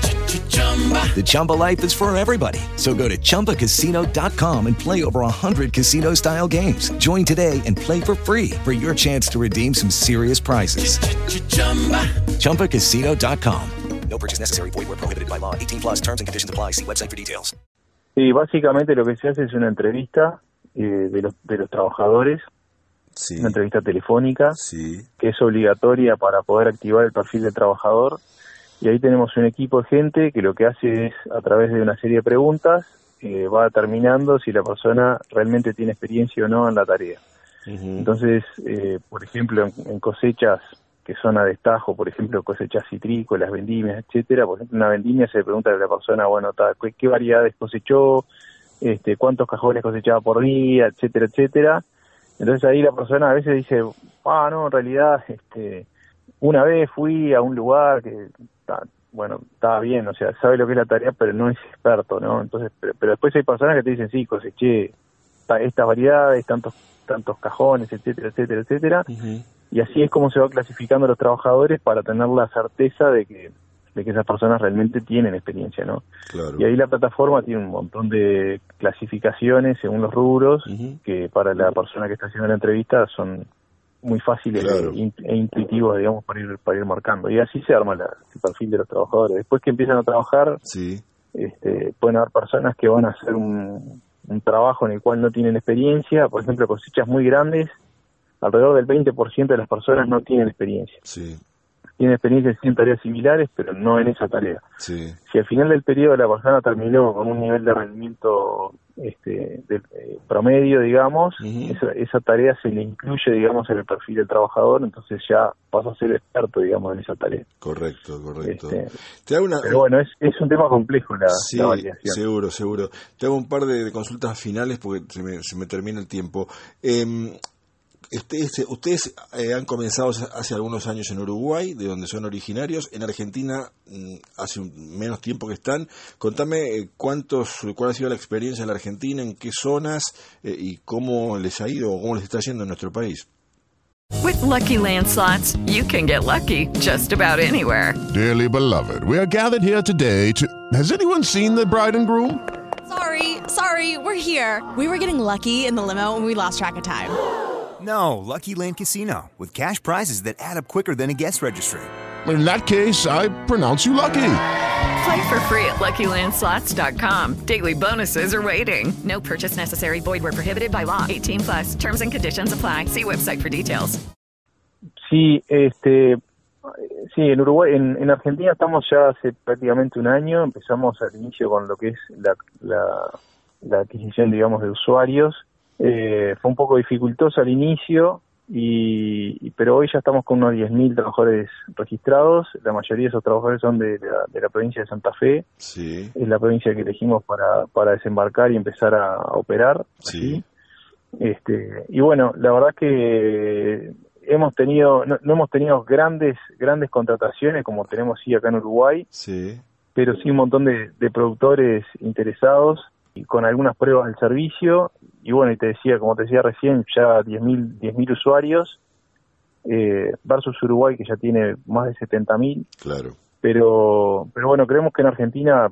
The Chumba life is for everybody. So go to ChumbaCasino.com and play over 100 casino style games. Join today and play for free for your chance to redeem some serious prizes. Ch-ch-chumba. ChumbaCasino.com. No purchase necessary. Void where prohibited by law. 18 plus terms and conditions apply. See website for details. Sí, básicamente lo que se hace es una entrevista eh, de, los, de los trabajadores. Sí. Una entrevista telefónica. Sí. Que es obligatoria para poder activar el perfil del trabajador y ahí tenemos un equipo de gente que lo que hace es, a través de una serie de preguntas, eh, va determinando si la persona realmente tiene experiencia o no en la tarea. Entonces, eh, por ejemplo, en, cosechas que son a destajo, por ejemplo, cosechas citrícolas, vendimias, etcétera, por ejemplo, una vendimia se le pregunta a la persona, bueno, ¿qué, variedades cosechó? Este, ¿Cuántos cajones cosechaba por día? etcétera, etcétera. Entonces ahí la persona a veces dice, ah, no, en realidad, este, una vez fui a un lugar que bueno, estaba bien, o sea, sabe lo que es la tarea, pero no es experto, ¿no? Entonces, pero, después hay personas que te dicen, sí, coseché estas variedades, tantos tantos cajones, etcétera, etcétera, etcétera. Y así es como se va clasificando a los trabajadores para tener la certeza de que de que esas personas realmente tienen experiencia, ¿no? Claro. Y ahí la plataforma tiene un montón de clasificaciones según los rubros que para la persona que está haciendo la entrevista son muy fáciles Claro. e, e intuitivos, digamos, para ir, para ir marcando. Y así se arma la- el perfil de los trabajadores. Después que empiezan a trabajar, este, pueden haber personas que van a hacer un, un trabajo en el cual no tienen experiencia, por ejemplo, cosechas muy grandes, alrededor del 20% de las personas no tienen experiencia. Sí, Tienen experiencia en tareas similares, pero no en esa tarea. sí. Si al final del periodo la persona terminó con un nivel de rendimiento este, de, eh, promedio, digamos, esa, esa tarea se le incluye, digamos, en el perfil del trabajador, entonces ya pasa a ser experto, digamos, en esa tarea. Correcto, correcto. Este, Te hago una, Pero bueno, es, es un tema complejo la, Sí, la seguro, seguro. Te hago un par de, de consultas finales porque se me, se me termina el tiempo. Eh, ustedes ustedes eh, han comenzado hace algunos años en Uruguay, de donde son originarios. En Argentina mm, hace un- menos tiempo que están. Contame eh, cuántos, cuál ha sido la experiencia en la Argentina, en qué zonas eh, y cómo les ha ido o cómo les está yendo en nuestro país. With Lucky Land slots, you can get lucky just about anywhere. Dearly beloved, we are gathered here today to. Has anyone seen the bride and groom? Sorry, sorry, we're here. We were getting lucky in the limo and we lost track of time. No, Lucky Land Casino, with cash prizes that add up quicker than a guest registry. In that case, I pronounce you lucky. Play for free at LuckyLandSlots.com. Daily bonuses are waiting. No purchase necessary. Void where prohibited by law. 18 plus. Terms and conditions apply. See website for details. Sí, este, sí, en Uruguay, en, en Argentina estamos ya hace prácticamente un año. Empezamos al inicio con lo que es la, la, la adquisición, digamos, de usuarios. Eh, fue un poco dificultoso al inicio, y, pero hoy ya estamos con unos 10.000 trabajadores registrados. La mayoría de esos trabajadores son de la, de la provincia de Santa Fe. Sí, Es la provincia que elegimos para, para desembarcar y empezar a, a operar. sí. Este, y bueno, la verdad que hemos tenido, no, no hemos tenido grandes, grandes contrataciones como tenemos sí acá en Uruguay, Sí, pero sí un montón de, de productores interesados y con algunas pruebas del servicio. Y bueno, y te decía, como te decía recién, ya 10.000 10.000 usuarios eh, versus Uruguay que ya tiene más de 70.000 claro. pero pero bueno creemos que en Argentina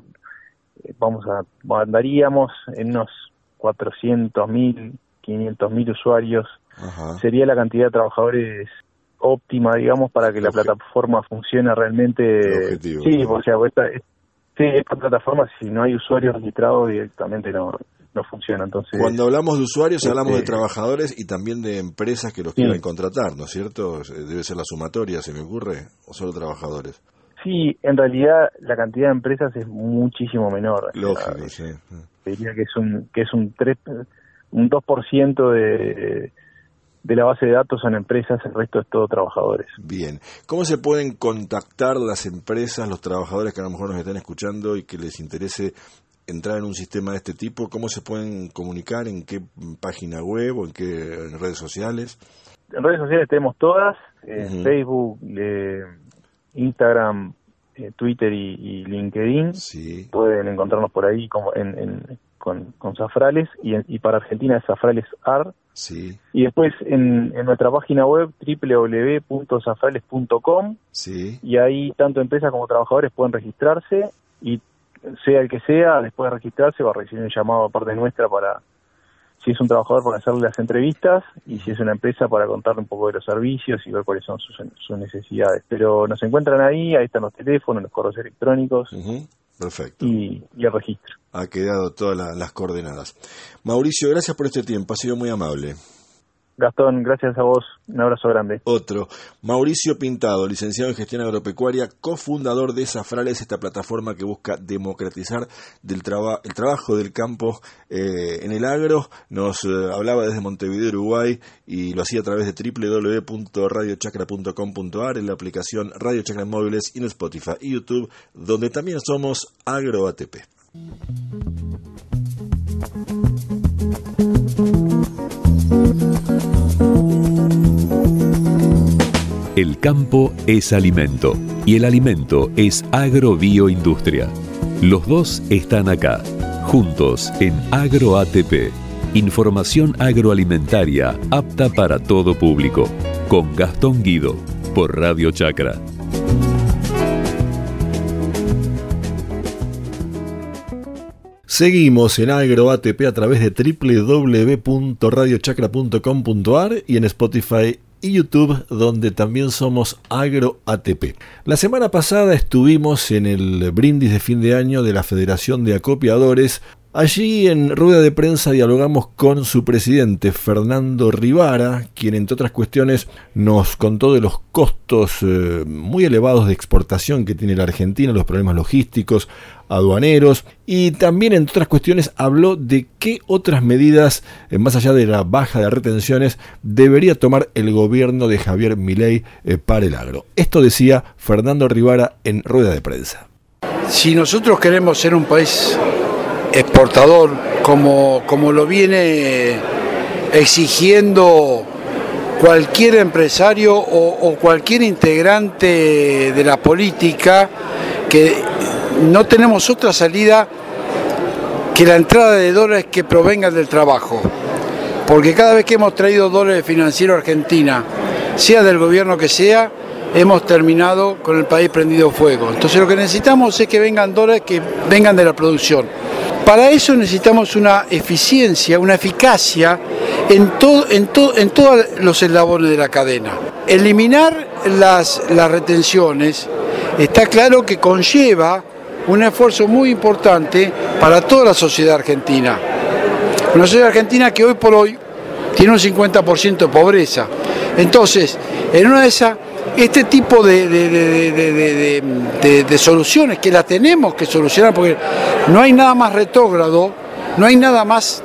eh, vamos a andaríamos en unos 400.000 500.000 usuarios Ajá. sería la cantidad de trabajadores óptima digamos para que la plataforma funcione realmente objetivo, sí ¿no? o sea esta, es- sí, esta plataforma si no hay usuarios registrados directamente no no funciona entonces Cuando hablamos de usuarios, hablamos de este, trabajadores y también de empresas que los Sí. quieran contratar, ¿no es cierto? Debe ser la sumatoria, se me ocurre, o solo trabajadores. sí en realidad la cantidad de empresas es muchísimo menor Lógico, sí. diría que es un que es un 3 un 2% de de la base de datos son empresas, el resto es todo trabajadores. Bien. ¿Cómo se pueden contactar las empresas, los trabajadores que a lo mejor nos están escuchando y que les interese entrar en un sistema de este tipo? ¿Cómo se pueden comunicar? ¿En qué página web o en qué en redes sociales? En redes sociales tenemos todas, en Ujú. Facebook, eh, Instagram, eh, Twitter y, y LinkedIn. Pueden encontrarnos por ahí como en, en- con, con Zafrales y, en- y para Argentina es Zafrales AR. Sí, Y después en, en nuestra página web www.zafrales.com sí. y ahí tanto empresas como trabajadores pueden registrarse y sea el que sea, después de registrarse va a recibir un llamado a parte nuestra para, si es un trabajador, para hacerle las entrevistas y si es una empresa para contarle un poco de los servicios y ver cuáles son sus, sus necesidades. Pero nos encuentran ahí, ahí están los teléfonos, los correos electrónicos Perfecto. y, y el registro. Ha quedado todas la- las coordenadas. Mauricio, gracias por este tiempo, ha sido muy amable. Gastón, gracias a vos, un abrazo grande. Otro, Mauricio Pintado, licenciado en gestión agropecuaria, cofundador de Zafrales, esta plataforma que busca democratizar del traba- el trabajo del campo eh, en el agro. Nos eh, hablaba desde Montevideo, Uruguay, y lo hacía a través de www.radiochacra.com.ar en la aplicación Radio Chacra móviles y en Spotify y YouTube, donde también somos AgroATP. El campo es alimento y el alimento es agrobioindustria. Los dos están acá, juntos en AgroATP. Información agroalimentaria apta para todo público. Con Gastón Guido, por Radio Chacra. Seguimos en AgroATP a través de www.radiochacra.com.ar y en Spotify y YouTube, donde también somos AgroATP. La semana pasada estuvimos en el brindis de fin de año de la Federación de Acopiadores. Allí en rueda de prensa dialogamos con su presidente, Fernando Rivara, quien entre otras cuestiones nos contó de los costos eh, muy elevados de exportación que tiene la Argentina, los problemas logísticos, aduaneros y también, entre otras cuestiones, habló de qué otras medidas, eh, más allá de la baja de retenciones, debería tomar el gobierno de Javier Milei eh, para el agro. Esto decía Fernando Rivara en rueda de prensa. Si nosotros queremos ser un país exportador, como, como lo viene exigiendo cualquier empresario o, o cualquier integrante de la política que no tenemos otra salida que la entrada de dólares que provengan del trabajo. Porque cada vez que hemos traído dólares financieros a Argentina, sea del gobierno que sea, hemos terminado con el país prendido fuego. Entonces lo que necesitamos es que vengan dólares que vengan de la producción. Para eso necesitamos una eficiencia, una eficacia en, en, en todos los eslabones de la cadena. Eliminar las, las retenciones está claro que conlleva un esfuerzo muy importante para toda la sociedad argentina. Una sociedad argentina que hoy por hoy tiene un 50% de pobreza. Entonces, en una de esas, este tipo de, soluciones que las tenemos que solucionar, porque no hay nada más retrógrado, no hay nada más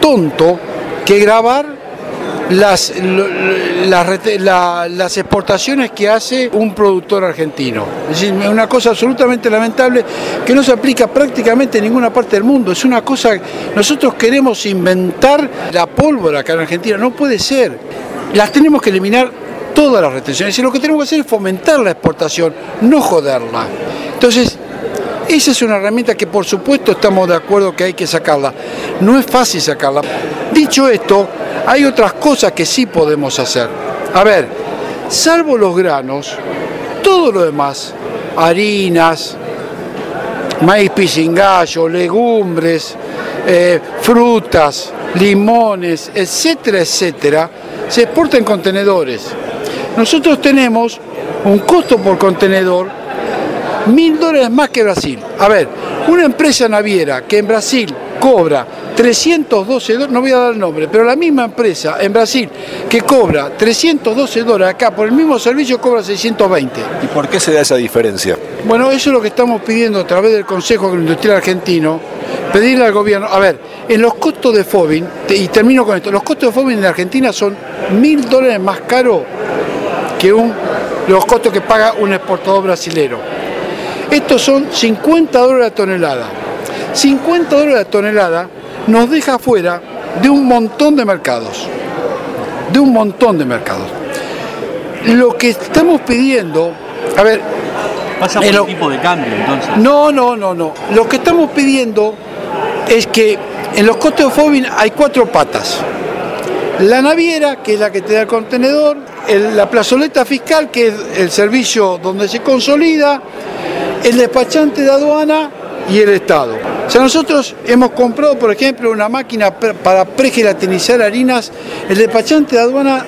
tonto que grabar las, las, exportaciones que hace un productor argentino. Es decir, una cosa absolutamente lamentable que no se aplica prácticamente en ninguna parte del mundo. Es una cosa, nosotros queremos inventar la pólvora acá en Argentina, no puede ser. Las tenemos que eliminar todas las retenciones. Y lo que tenemos que hacer es fomentar la exportación, no joderla. Entonces, esa es una herramienta que por supuesto estamos de acuerdo que hay que sacarla. No es fácil sacarla. Dicho esto, hay otras cosas que sí podemos hacer. A ver, salvo los granos, todo lo demás, harinas, maíz pisingallo, legumbres, eh, frutas, limones, etcétera, etcétera, se exporta en contenedores. Nosotros tenemos un costo por contenedor mil dólares más que Brasil. A ver, una empresa naviera que en Brasil cobra 312 dólares, no voy a dar el nombre, pero la misma empresa en Brasil que cobra 312 dólares acá por el mismo servicio cobra 620. ¿Y por qué se da esa diferencia? Bueno, eso es lo que estamos pidiendo a través del Consejo Agroindustrial Argentino, pedirle al gobierno, a ver, en los costos de FOBIN, y termino con esto, los costos de FOBIN en Argentina son mil dólares más caros que un, los costos que paga un exportador brasilero. Estos son 50 dólares a tonelada. 50 dólares a tonelada nos deja fuera de un montón de mercados. De un montón de mercados. Lo que estamos pidiendo, a ver... Pasa por el tipo de cambio entonces. No, no, no, no. Lo que estamos pidiendo es que en los costes de FOBIN hay cuatro patas. La naviera, que es la que te da el contenedor, la plazoleta fiscal, que es el servicio donde se consolida, el despachante de aduana y el Estado. O sea, nosotros hemos comprado, por ejemplo, una máquina para pregelatinizar harinas. El despachante de aduana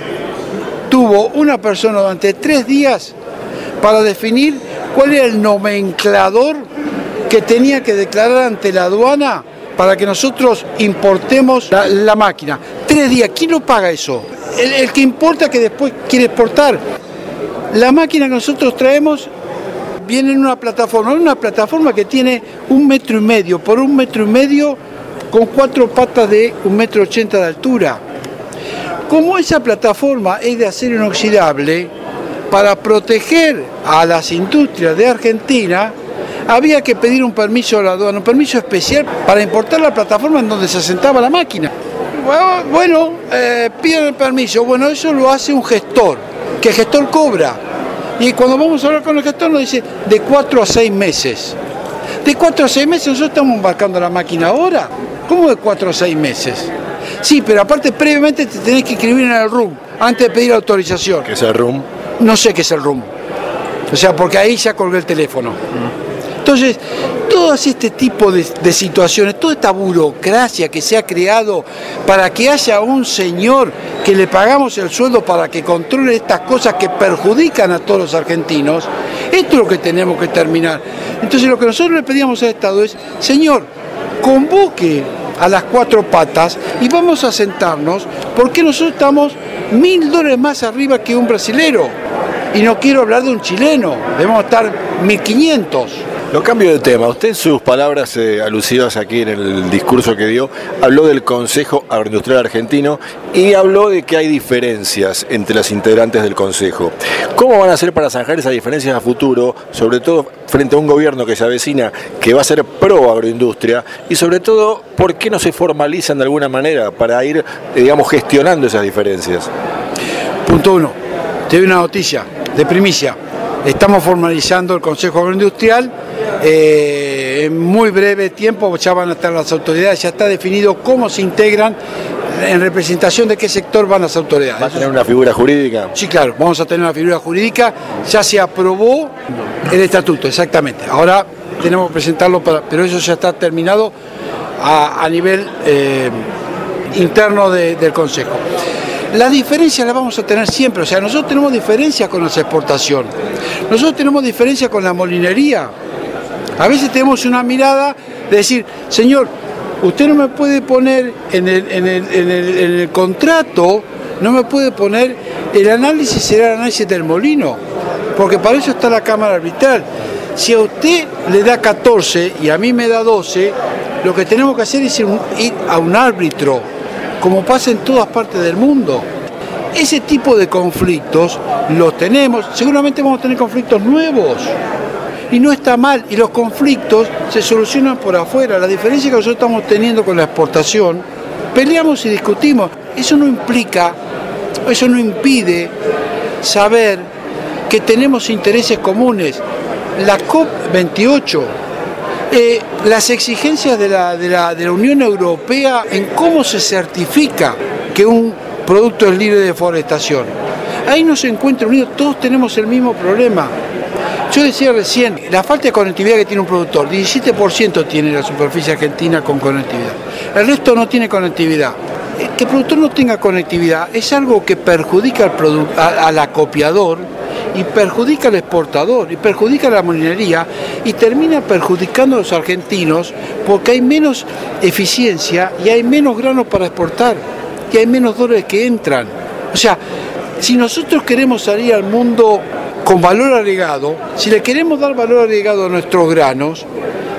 tuvo una persona durante tres días para definir cuál era el nomenclador que tenía que declarar ante la aduana para que nosotros importemos la, máquina. Tres días, ¿quién lo paga eso? El, el que importa que después quiere exportar. La máquina que nosotros traemos viene en una plataforma, una plataforma que tiene un metro y medio por un metro y medio con cuatro patas de un metro ochenta de altura. Como esa plataforma es de acero inoxidable, para proteger a las industrias de Argentina, había que pedir un permiso a la aduana, un permiso especial para importar la plataforma en donde se asentaba la máquina. Bueno, eh, piden el permiso, bueno, eso lo hace un gestor, que el gestor cobra. Y cuando vamos a hablar con el gestor nos dice de cuatro a seis meses. De cuatro a seis meses nosotros estamos embarcando la máquina ahora. ¿Cómo de cuatro a seis meses? Sí, pero aparte previamente te tenés que inscribir en el RUM antes de pedir autorización. ¿Qué es el RUM? No sé qué es el RUM. O sea, porque ahí ya colgué el teléfono. Entonces, todo este tipo de, de, situaciones, toda esta burocracia que se ha creado para que haya un señor que le pagamos el sueldo para que controle estas cosas que perjudican a todos los argentinos, esto es lo que tenemos que terminar. Entonces, lo que nosotros le pedíamos al Estado es, señor, convoque a las cuatro patas y vamos a sentarnos porque nosotros estamos mil dólares más arriba que un brasilero. Y no quiero hablar de un chileno, debemos estar 1500. Lo cambio de tema. Usted en sus palabras eh, aquí en el discurso que dio, habló del Consejo Agroindustrial Argentino y habló de que hay diferencias entre las integrantes del Consejo. ¿Cómo van a hacer para zanjar esas diferencias a futuro, sobre todo frente a un gobierno que se avecina, que va a ser pro agroindustria y sobre todo, ¿por qué no se formalizan de alguna manera para ir, eh, digamos, gestionando esas diferencias? Punto uno. Te doy una noticia de primicia. Estamos formalizando el Consejo Agroindustrial. Eh, en muy breve tiempo ya van a estar las autoridades, ya está definido cómo se integran, en representación de qué sector van las autoridades. ¿Va a tener una figura jurídica? Sí, claro, vamos a tener una figura jurídica. Ya se aprobó el estatuto, exactamente. Ahora tenemos que presentarlo, para, pero eso ya está terminado a, a nivel eh, interno de, del Consejo. La diferencia la vamos a tener siempre, o sea, nosotros tenemos diferencia con la exportación, nosotros tenemos diferencia con la molinería. A veces tenemos una mirada de decir, señor, usted no me puede poner en el, en el, en el, en el contrato, no me puede poner, el análisis será el análisis del molino, porque para eso está la Cámara Arbitral. Si a usted le da 14 y a mí me da 12, lo que tenemos que hacer es ir a un árbitro como pasa en todas partes del mundo. Ese tipo de conflictos los tenemos, seguramente vamos a tener conflictos nuevos. Y no está mal, y los conflictos se solucionan por afuera. La diferencia que nosotros estamos teniendo con la exportación, peleamos y discutimos. Eso no implica, eso no impide saber que tenemos intereses comunes. La COP28 eh, las exigencias de la, de, la, de la Unión Europea en cómo se certifica que un producto es libre de deforestación. Ahí no se encuentra unido, todos tenemos el mismo problema. Yo decía recién, la falta de conectividad que tiene un productor, 17% tiene la superficie argentina con conectividad. El resto no tiene conectividad. Que el productor no tenga conectividad es algo que perjudica al, al acopiador y perjudica al exportador y perjudica a la molinería y termina perjudicando a los argentinos porque hay menos eficiencia y hay menos granos para exportar y hay menos dólares que entran. O sea, si nosotros queremos salir al mundo con valor agregado, si le queremos dar valor agregado a nuestros granos,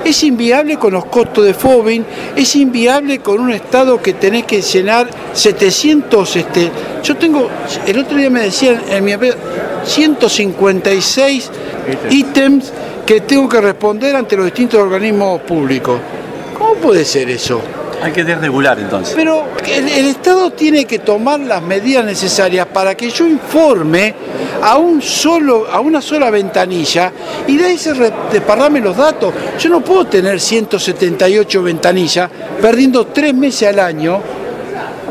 es inviable con los costos de FOBIN, es inviable con un Estado que tenés que llenar 700, este, yo tengo, el otro día me decían en mi 156 ítems que tengo que responder ante los distintos organismos públicos. ¿Cómo puede ser eso? Hay que desregular entonces. Pero el, Estado tiene que tomar las medidas necesarias para que yo informe a un solo, a una sola ventanilla y de ahí se desparrame los datos. Yo no puedo tener 178 ventanillas perdiendo tres meses al año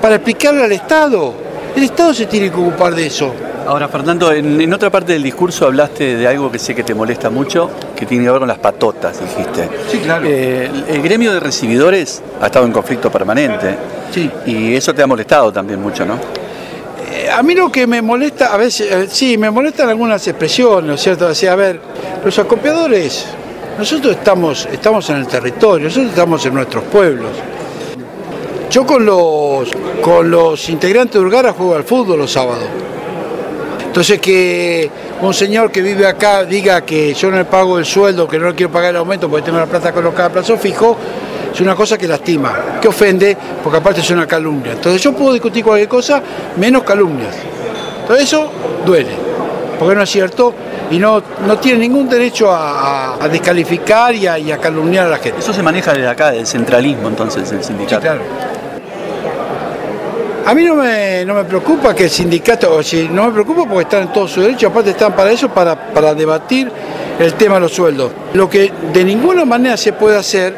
para explicarle al Estado. El Estado se tiene que ocupar de eso. Ahora, Fernando, en, en, otra parte del discurso hablaste de algo que sé que te molesta mucho, que tiene que ver con las patotas, dijiste. Sí, claro. Eh, el, gremio de recibidores ha estado en conflicto permanente. Sí. Y eso te ha molestado también mucho, ¿no? Eh, a mí lo que me molesta, a veces, eh, sí, me molestan algunas expresiones, ¿no es cierto? O sea, a ver, los acopiadores, nosotros estamos, estamos en el territorio, nosotros estamos en nuestros pueblos. Yo con los, con los integrantes de Urgara juego al fútbol los sábados. Entonces que un señor que vive acá diga que yo no le pago el sueldo, que no le quiero pagar el aumento porque tengo la plata colocada a plazo fijo, es una cosa que lastima, que ofende, porque aparte es una calumnia. Entonces yo puedo discutir cualquier cosa, menos calumnias. Entonces eso duele, porque no es cierto y no, no tiene ningún derecho a, a, descalificar y a, y a, calumniar a la gente. Eso se maneja desde acá, del centralismo entonces, el sindicato. Sí, claro. A mí no me, no me preocupa que el sindicato, o si no me preocupa porque están en todo su derecho, aparte están para eso, para, para debatir el tema de los sueldos. Lo que de ninguna manera se puede hacer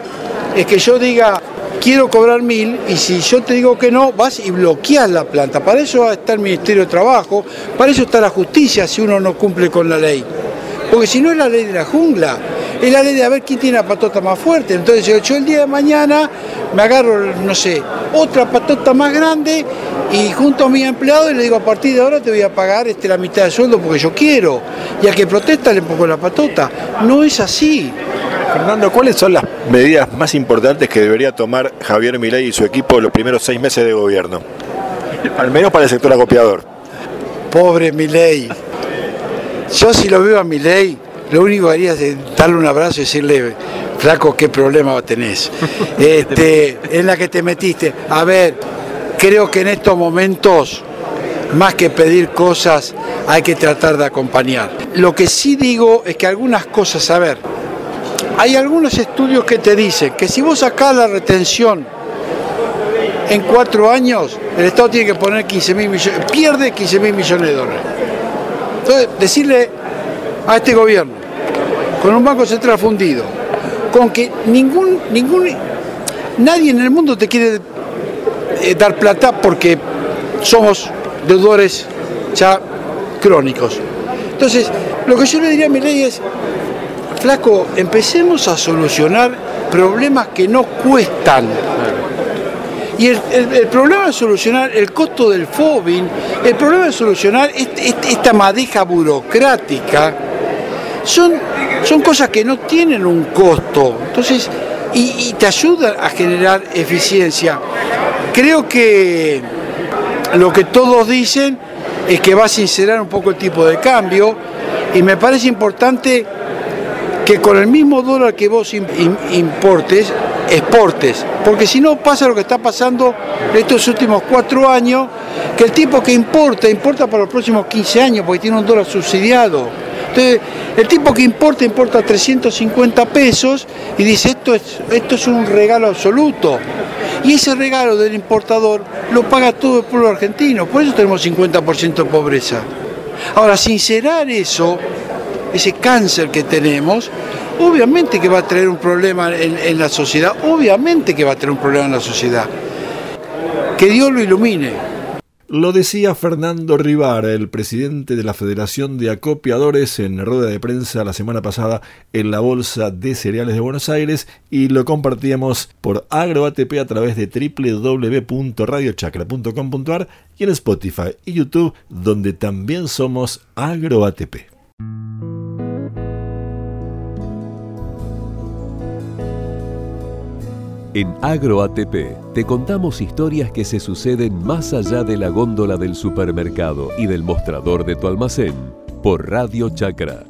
es que yo diga, quiero cobrar mil, y si yo te digo que no, vas y bloqueas la planta. Para eso está el Ministerio de Trabajo, para eso está la justicia si uno no cumple con la ley. Porque si no es la ley de la jungla, es la ley de a ver quién tiene la patota más fuerte. Entonces yo el día de mañana me agarro, no sé, otra patota más grande y junto a mi empleado y le digo a partir de ahora te voy a pagar este, la mitad de sueldo porque yo quiero. Y al que protesta le pongo la patota. No es así. Fernando, ¿cuáles son las medidas más importantes que debería tomar Javier Milei y su equipo los primeros seis meses de gobierno? Al menos para el sector acopiador. Pobre Milei. Yo si lo veo a Milei, lo único que haría es darle un abrazo y decirle, flaco, qué problema tenés. Este, en la que te metiste. A ver, creo que en estos momentos, más que pedir cosas, hay que tratar de acompañar. Lo que sí digo es que algunas cosas, a ver, hay algunos estudios que te dicen que si vos sacás la retención en cuatro años, el Estado tiene que poner 15 mil millones, pierde 15 mil millones de dólares. Entonces, decirle a este gobierno, con un banco central fundido, con que ningún, ningún, nadie en el mundo te quiere eh, dar plata porque somos deudores ya crónicos. Entonces, lo que yo le diría a mi ley es, flaco, empecemos a solucionar problemas que no cuestan. Y el, problema de solucionar el costo del FOBIN, el problema de solucionar esta madeja burocrática, son, son cosas que no tienen un costo. Entonces, y, te ayudan a generar eficiencia. Creo que lo que todos dicen es que va a sincerar un poco el tipo de cambio y me parece importante que con el mismo dólar que vos importes, exportes. Porque si no pasa lo que está pasando estos últimos cuatro años, que el tipo que importa, importa para los próximos 15 años, porque tiene un dólar subsidiado. El tipo que importa, importa 350 pesos y dice, esto es, esto es un regalo absoluto. Y ese regalo del importador lo paga todo el pueblo argentino, por eso tenemos 50% de pobreza. Ahora, sincerar eso ese cáncer que tenemos, obviamente que va a traer un problema en, la sociedad, obviamente que va a traer un problema en la sociedad. Que Dios lo ilumine. Lo decía Fernando Rivara, el presidente de la Federación de Acopiadores, en rueda de prensa la semana pasada en la Bolsa de Cereales de Buenos Aires y lo compartíamos por AgroATP a través de www.radiochacra.com.ar y en Spotify y YouTube, donde también somos AgroATP. En AgroATP te contamos historias que se suceden más allá de la góndola del supermercado y del mostrador de tu almacén por Radio Chacra.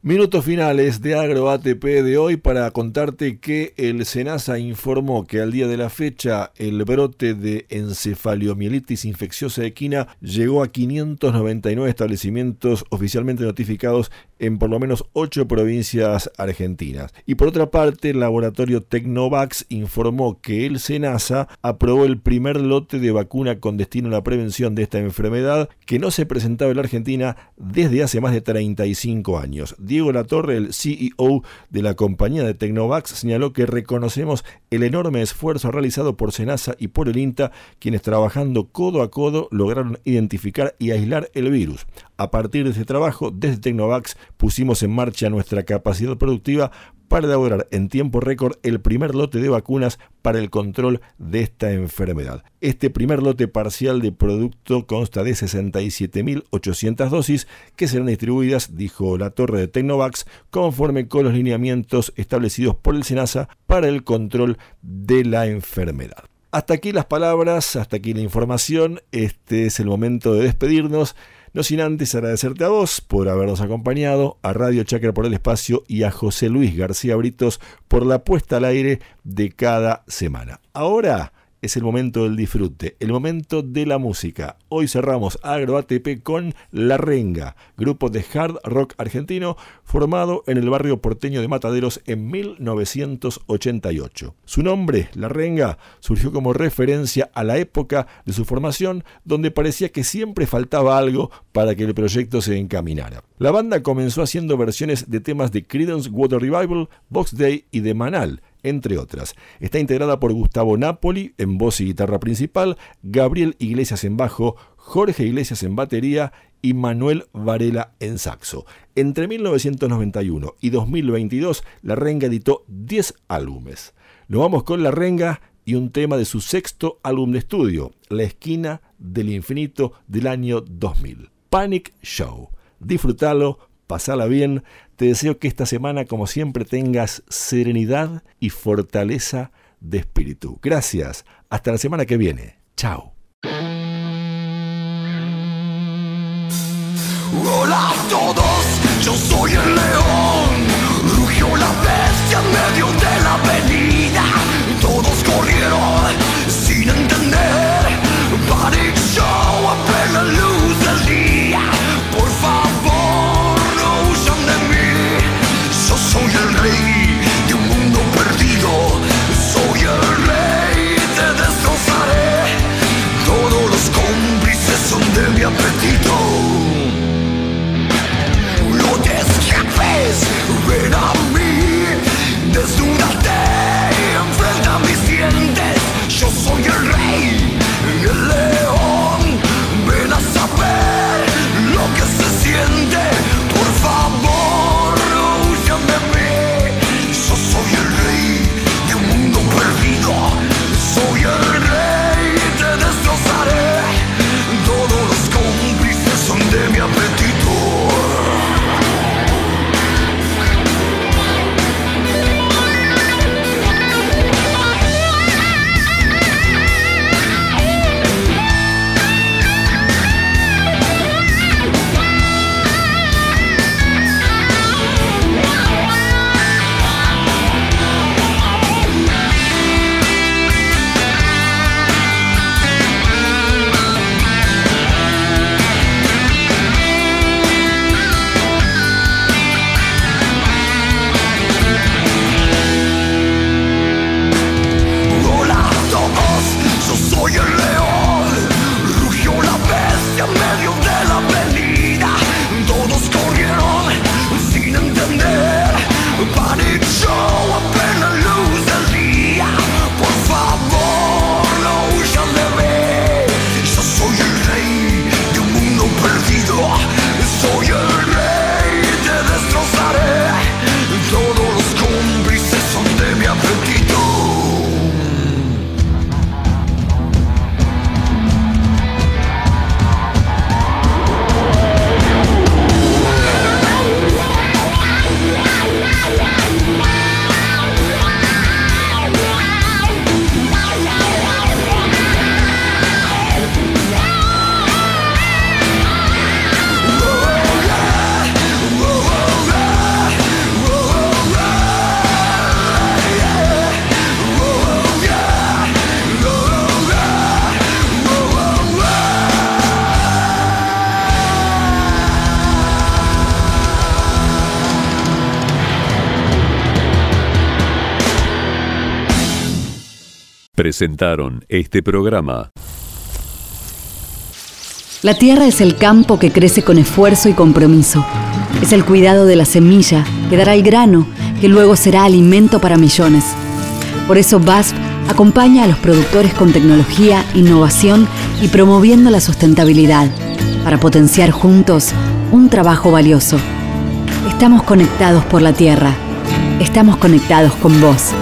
Minutos finales de Agro ATP de hoy para contarte que el SENASA informó que al día de la fecha el brote de encefalomielitis infecciosa equina llegó a 599 establecimientos oficialmente notificados en por lo menos ocho provincias argentinas. Y por otra parte, el laboratorio Tecnovax informó que el SENASA aprobó el primer lote de vacuna con destino a la prevención de esta enfermedad que no se presentaba en la Argentina desde hace más de 35 años. Diego Latorre, el CEO de la compañía de Tecnovax, señaló que reconocemos el enorme esfuerzo realizado por SENASA y por el INTA, quienes trabajando codo a codo lograron identificar y aislar el virus. A partir de ese trabajo, desde Tecnovax pusimos en marcha nuestra capacidad productiva para elaborar en tiempo récord el primer lote de vacunas para el control de esta enfermedad. Este primer lote parcial de producto consta de 67.800 dosis que serán distribuidas, dijo la torre de Tecnovax, conforme con los lineamientos establecidos por el SENASA para el control de la enfermedad. Hasta aquí las palabras, hasta aquí la información, este es el momento de despedirnos. No sin antes agradecerte a vos por habernos acompañado, a Radio Chacra por el espacio y a José Luis García Britos por la puesta al aire de cada semana. Ahora es el momento del disfrute, el momento de la música. Hoy cerramos Agro ATP con La Renga, grupo de hard rock argentino formado en el barrio porteño de Mataderos en 1988. Su nombre, La Renga, surgió como referencia a la época de su formación donde parecía que siempre faltaba algo para que el proyecto se encaminara. La banda comenzó haciendo versiones de temas de Creedence Water Revival, Box Day y de Manal, entre otras. Está integrada por Gustavo Napoli en voz y guitarra principal, Gabriel Iglesias en bajo, Jorge Iglesias en batería y Manuel Varela en saxo. Entre 1991 y 2022, La Renga editó 10 álbumes. Nos vamos con La Renga y un tema de su sexto álbum de estudio, La Esquina del Infinito del año 2000. Panic Show. Disfrútalo, pasala bien. Te deseo que esta semana, como siempre, tengas serenidad y fortaleza de espíritu. Gracias. Hasta la semana que viene. Chao. Presentaron este programa La tierra es el campo que crece con esfuerzo y compromiso. Es el cuidado de la semilla que dará el grano que luego será alimento para millones. Por eso BASF acompaña a los productores con tecnología, innovación y promoviendo la sustentabilidad para potenciar juntos un trabajo valioso. Estamos conectados por la tierra. Estamos conectados con vos.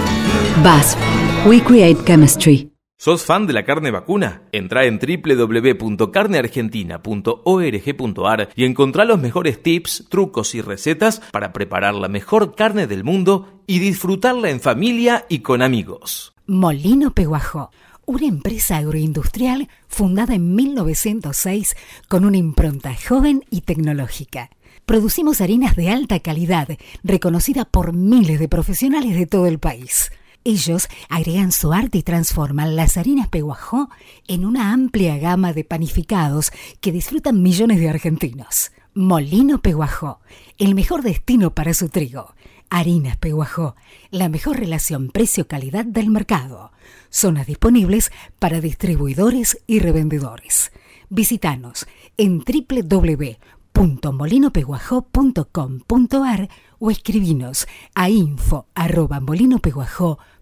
BASF. We create chemistry. ¿Sos fan de la carne vacuna? Entra en www.carneargentina.org.ar y encontrá los mejores tips, trucos y recetas para preparar la mejor carne del mundo y disfrutarla en familia y con amigos. Molino Peguajó, una empresa agroindustrial fundada en 1906 con una impronta joven y tecnológica. Producimos harinas de alta calidad, reconocida por miles de profesionales de todo el país. Ellos agregan su arte y transforman las harinas Peguajó en una amplia gama de panificados que disfrutan millones de argentinos. Molino Peguajó, el mejor destino para su trigo. Harinas Peguajó, la mejor relación precio-calidad del mercado. Zonas disponibles para distribuidores y revendedores. Visítanos en www.molinopeguajó.com.ar o escribinos a info.molinopeguajó.com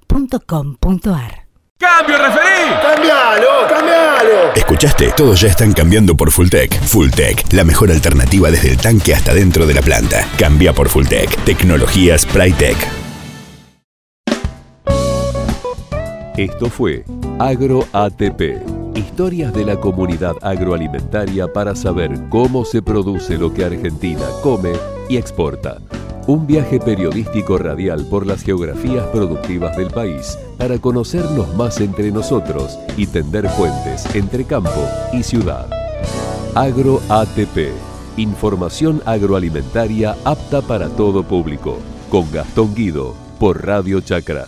¡Cambio, referí! ¡Cambialo, cambialo! Escuchaste, todos ya están cambiando por Fulltech. Fulltech, la mejor alternativa desde el tanque hasta dentro de la planta. Cambia por Fulltech. Tecnologías Prytech. Esto fue Agro ATP. Historias de la comunidad agroalimentaria para saber cómo se produce lo que Argentina come y exporta. Un viaje periodístico radial por las geografías productivas del país para conocernos más entre nosotros y tender puentes entre campo y ciudad. Agro ATP. Información agroalimentaria apta para todo público. Con Gastón Guido por Radio Chacra.